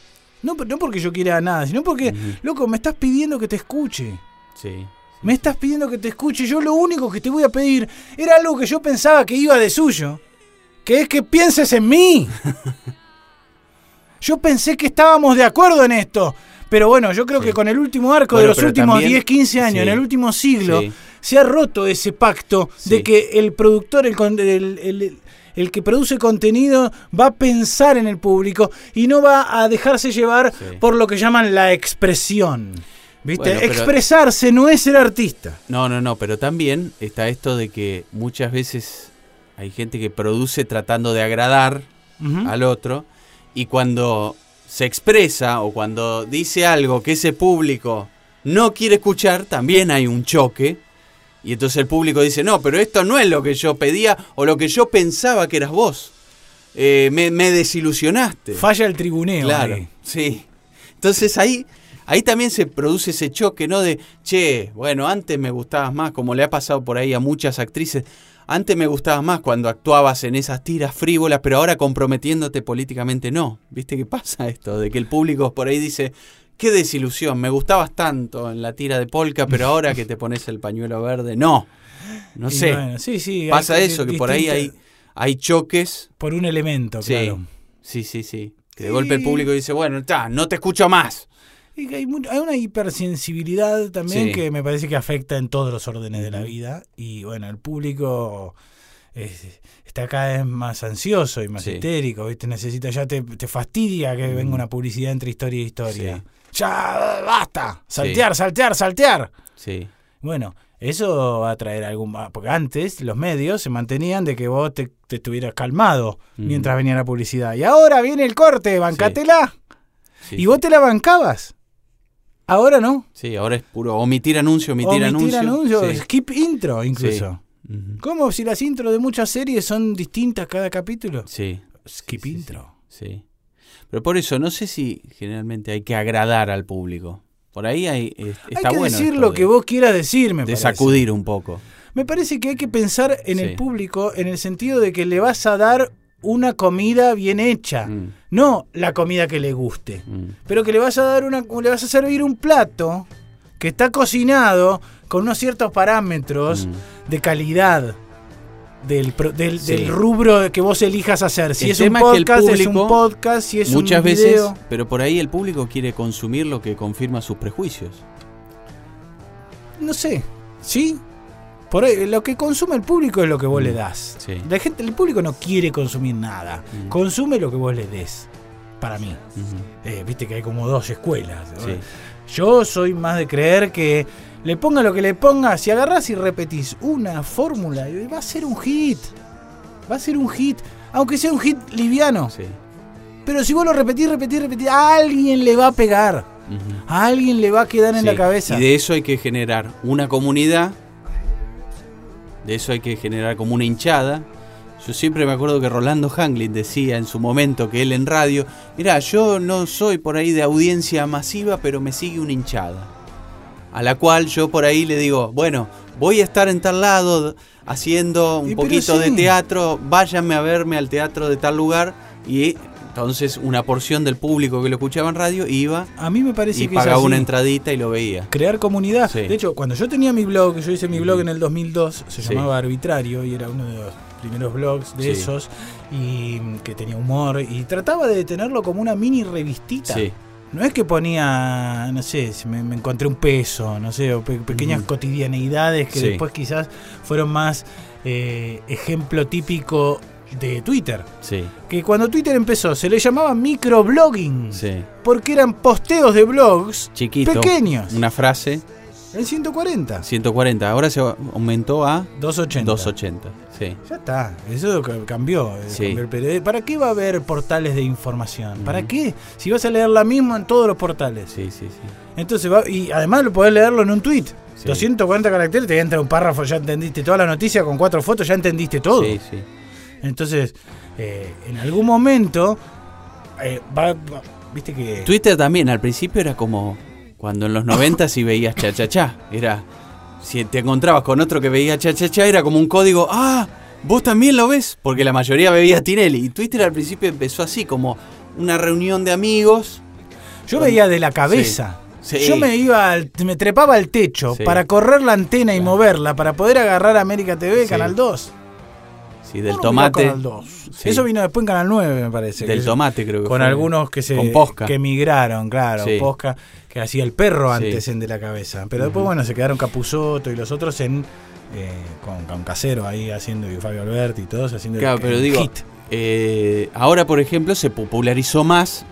No, no porque yo quiera nada, sino porque, loco, me estás pidiendo que te escuche. Sí. Me estás pidiendo que te escuche. Yo lo único que te voy a pedir era algo que yo pensaba que iba de suyo. Que es que pienses en mí. Yo pensé que estábamos de acuerdo en esto. Pero bueno, yo creo Sí. que con el último arco de los últimos también- 10, 15 años, sí. en el último siglo, Sí. Se ha roto ese pacto de que el productor, el, el- el- el que produce contenido, va a pensar en el público y no va a dejarse llevar Sí. por lo que llaman la expresión. ¿Viste? Bueno, pero- Expresarse no es ser artista. No, no, no, pero también está esto de que muchas veces hay gente que produce tratando de agradar al otro y cuando se expresa o cuando dice algo que ese público no quiere escuchar, también hay un choque. Y entonces el público dice, no, pero esto no es lo que yo pedía o lo que yo pensaba que eras vos. Eh, me, me desilusionaste. Falla el tribuneo. Claro, ahí. sí. Entonces ahí, ahí también se produce ese choque, ¿no? De, che, bueno, antes me gustabas más, como le ha pasado por ahí a muchas actrices. Antes me gustabas más cuando actuabas en esas tiras frívolas, pero ahora comprometiéndote políticamente no. ¿Viste qué pasa esto? De que el público por ahí dice, qué desilusión, me gustabas tanto en la tira de polka, pero ahora que te pones el pañuelo verde, no. No sé. bueno, sí, sí, pasa eso, que por ahí hay, hay choques Por un elemento, Sí, claro. sí, sí, sí. Que de golpe el público dice, bueno, ta, no te escucho más. Y hay, hay una hipersensibilidad también que me parece que afecta en todos los órdenes de la vida. Y bueno, el público es- está cada vez más ansioso y más Sí. histérico. ¿viste? Necesita, ya te, te fastidia que venga una publicidad entre historia y historia. Sí. Ya, basta. Saltear, saltear, saltear. Sí, Bueno, eso va a traer algún... Porque antes los medios se mantenían de que vos te, te estuvieras calmado mientras venía la publicidad. Y ahora viene el corte, bancátela. sí. Y vos te la bancabas. Ahora no. Sí, ahora es puro omitir anuncio, omitir, Omitir anuncio. anuncios, Sí. skip intro incluso. Ujú. ¿Cómo si las intros de muchas series son distintas cada capítulo? Sí, Skip intro. sí. Pero por eso, no sé si generalmente hay que agradar al público. Por ahí hay, es- está hay que bueno. decir lo de- que vos quieras decir, me De parece. sacudir un poco. Me parece que hay que pensar en el público en el sentido de que le vas a dar una comida bien hecha, Mm, no la comida que le guste, mm. pero que le vas a dar una le vas a servir un plato que está cocinado con unos ciertos parámetros Mm. de calidad del, del, Sí. del rubro que vos elijas hacer. Si El es un tema es que el podcast, es un podcast, si es Muchas un veces, video. pero por ahí el público quiere consumir lo que confirma sus prejuicios. No sé, ¿sí? Por ahí, lo que consume el público es lo que vos Mm, le das. sí. La gente, el público no quiere consumir nada. Mm. Consume lo que vos le des. Para mí. Eh, Viste que hay como dos escuelas. Yo soy más de creer que le ponga lo que le ponga, si agarrás y repetís una fórmula, va a ser un hit. Va a ser un hit, aunque sea un hit liviano. Sí. Pero si vos lo repetís, repetís, repetís, a alguien le va a pegar. A alguien le va a quedar en la cabeza. Y de eso hay que generar una comunidad, de eso hay que generar como una hinchada. Yo siempre me acuerdo que Rolando Hanglin decía en su momento que él en radio, mira, yo no soy por ahí de audiencia masiva, pero me sigue una hinchada. A la cual yo por ahí le digo, bueno, voy a estar en tal lado haciendo un Y poquito de teatro, váyanme a verme al teatro de tal lugar y entonces una porción del público que lo escuchaba en radio iba A mí me parece y que pagaba una entradita y lo veía. crear comunidad. Sí. De hecho, cuando yo tenía mi blog, yo hice mi blog en el 2002, se Sí. llamaba Arbitrario y era uno de los primeros blogs de Sí. esos y que tenía humor y trataba de tenerlo como una mini revistita. No es que ponía, no sé, si me, me encontré un peso, no sé, o pe- pequeñas Ujú. cotidianeidades que Sí. después quizás fueron más eh, ejemplo típico de Twitter. sí, Que cuando Twitter empezó se le llamaba microblogging. sí. Porque eran posteos de blogs Chiquito. pequeños. Una frase, En 140. 140. Ahora se aumentó a 280. 280. Sí. Ya está, eso ca- cambió. eh, Sí. cambió el ¿Para qué va a haber portales de información? ¿Para qué? Si vas a leer la misma en todos los portales. Sí, sí, sí. Entonces va, y además lo podés leerlo en un tweet. Sí. 240 caracteres, te entra un párrafo, ya entendiste toda la noticia con cuatro fotos, ya entendiste todo. Sí, sí. Entonces, eh, en algún momento, eh, va, va- viste que... Twitter también al principio era como cuando en los 90 si veías cha cha cha. Era si te encontrabas con otro que veía cha cha cha era como un código, "Ah, vos también lo ves", porque la mayoría veía Tinelli y Twitter al principio empezó así como una reunión de amigos. Yo veía de la cabeza. Sí. Yo me iba, al- me trepaba al techo Sí. para correr la antena y moverla, para poder agarrar América TV, Sí. Canal 2. Sí, del No, tomate. vino Canal 2. Sí. Eso vino después en Canal 9, me parece. Del tomate creo que Con fue. algunos que se Con Posca. que emigraron, claro, Sí. Posca, que hacía el perro antes en De la Cabeza. Pero después, bueno, se quedaron Capuzoto y los otros en eh, con, con Casero ahí haciendo, y Fabio Alberti y todos haciendo Claro, el, pero el digo, hit. eh, ahora por ejemplo se popularizó más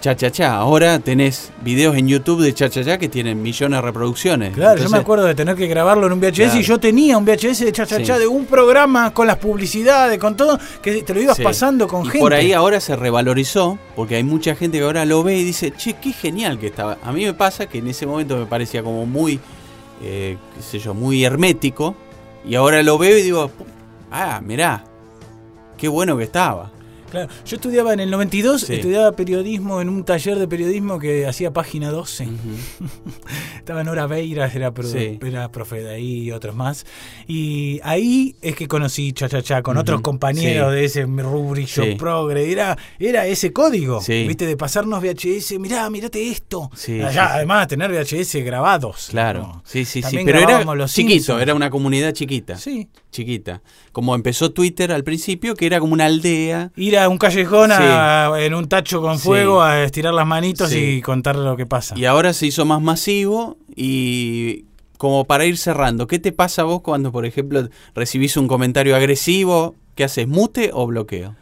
Cha Cha Cha. Ahora tenés videos en YouTube de Cha Cha Cha que tienen millones de reproducciones. Claro, yo me acuerdo de tener que grabarlo en un VHS Claro. y yo tenía un VHS de cha cha Sí. cha de un programa con las publicidades, con todo, que te lo ibas Sí. pasando con y gente. por ahí ahora se revalorizó, porque hay mucha gente que ahora lo ve y dice, che, qué genial que estaba. A mí me pasa que en ese momento me parecía como muy, eh, qué sé yo, muy hermético, y ahora lo veo y digo, "Pu- ah, mirá, qué bueno que estaba. Claro, yo estudiaba en el 92, Sí. estudiaba periodismo en un taller de periodismo que hacía página 12. Estaba Nora Beiras, era, Sí. era profe de ahí y otros más. Y ahí es que conocí Cha Cha Cha con otros compañeros Sí. de ese rubrillo progre. Era, era ese código, Sí. ¿viste? De pasarnos VHS, mirá, mirate esto. Allá, sí. Además, tener VHS grabados. Claro, ¿no? sí, sí, sí. Pero era los chiquito, Simpsons. era una comunidad chiquita. Sí. Chiquita. Como empezó Twitter al principio, que era como una aldea. Ir a un callejón a- en un tacho con Sí. fuego a estirar las manitos Sí. y contar lo que pasa. Y ahora se hizo más masivo y como para ir cerrando, ¿qué te pasa vos cuando, por ejemplo, recibís un comentario agresivo? ¿Qué haces? ¿Mute o bloqueo?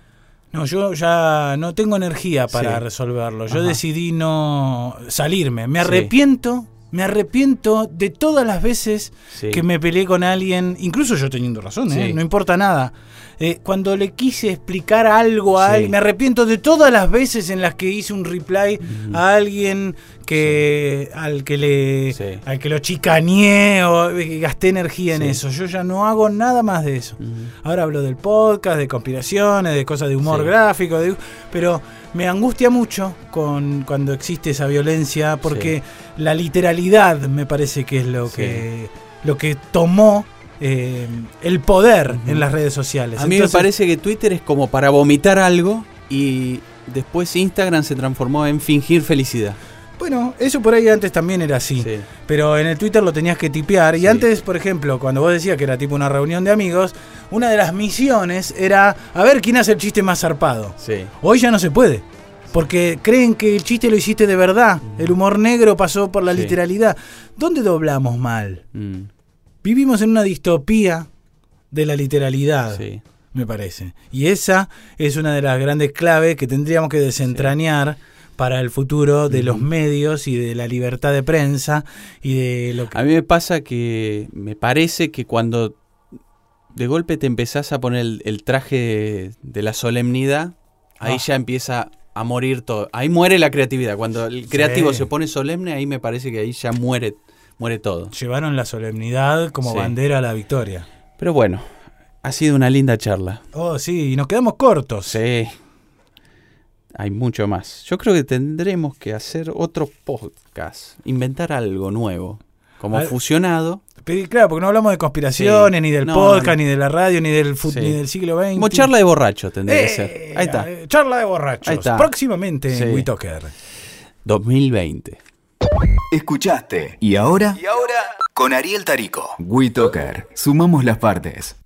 No, yo ya no tengo energía para resolverlo. Yo Ajá. decidí no salirme. Me arrepiento, me arrepiento de todas las veces Sí. que me peleé con alguien, incluso yo teniendo razón, ¿eh? Sí. no importa nada. Eh, cuando le quise explicar algo a Sí. alguien, me arrepiento de todas las veces en las que hice un reply Ujú. a alguien que al que le al que lo chicaneé o eh, gasté energía en eso. Yo ya no hago nada más de eso. Ujú. Ahora hablo del podcast, de conspiraciones, de cosas de humor gráfico, de- pero me angustia mucho con cuando existe esa violencia porque la literalidad me parece que es lo Sí. que lo que tomó eh, el poder en las redes sociales. A mí Entonces, me parece que Twitter es como para vomitar algo y después Instagram se transformó en fingir felicidad. Bueno, eso por ahí antes también era así. Sí. Pero en el Twitter lo tenías que tipear. Y antes, por ejemplo, cuando vos decías que era tipo una reunión de amigos, una de las misiones era a ver quién hace el chiste más zarpado. Sí. Hoy ya no se puede. Porque creen que el chiste lo hiciste de verdad. El humor negro pasó por la literalidad. ¿Dónde doblamos mal? Mm, Vivimos en una distopía de la literalidad, me parece. Y esa es una de las grandes claves que tendríamos que desentrañar para el futuro de los medios y de la libertad de prensa y de lo que... A mí me pasa que me parece que cuando de golpe te empezás a poner el, el traje de, de la solemnidad, ahí Ah. ya empieza a morir todo. Ahí muere la creatividad. Cuando el creativo Sí. se pone solemne, ahí me parece que ahí ya muere, muere todo. Llevaron la solemnidad como Sí. bandera a la victoria. Pero bueno, Ha sido una linda charla. Oh, sí, y nos quedamos cortos. Sí. Hay mucho más. Yo creo que tendremos que hacer otro podcast. Inventar algo nuevo. Como fusionado. Pero, claro, porque no hablamos de conspiraciones, Sí. ni del No, podcast, no. ni de la radio, ni del, fut- Sí. ni del siglo XX. Como charla de borracho tendría que Eh, ser. Ahí está. eh, Charla de borrachos. Ahí está. Próximamente en Sí. WeToker. 2020. Escuchaste. ¿Y ahora? Y ahora, Con Ariel Tarico. WeToker. Sumamos las partes.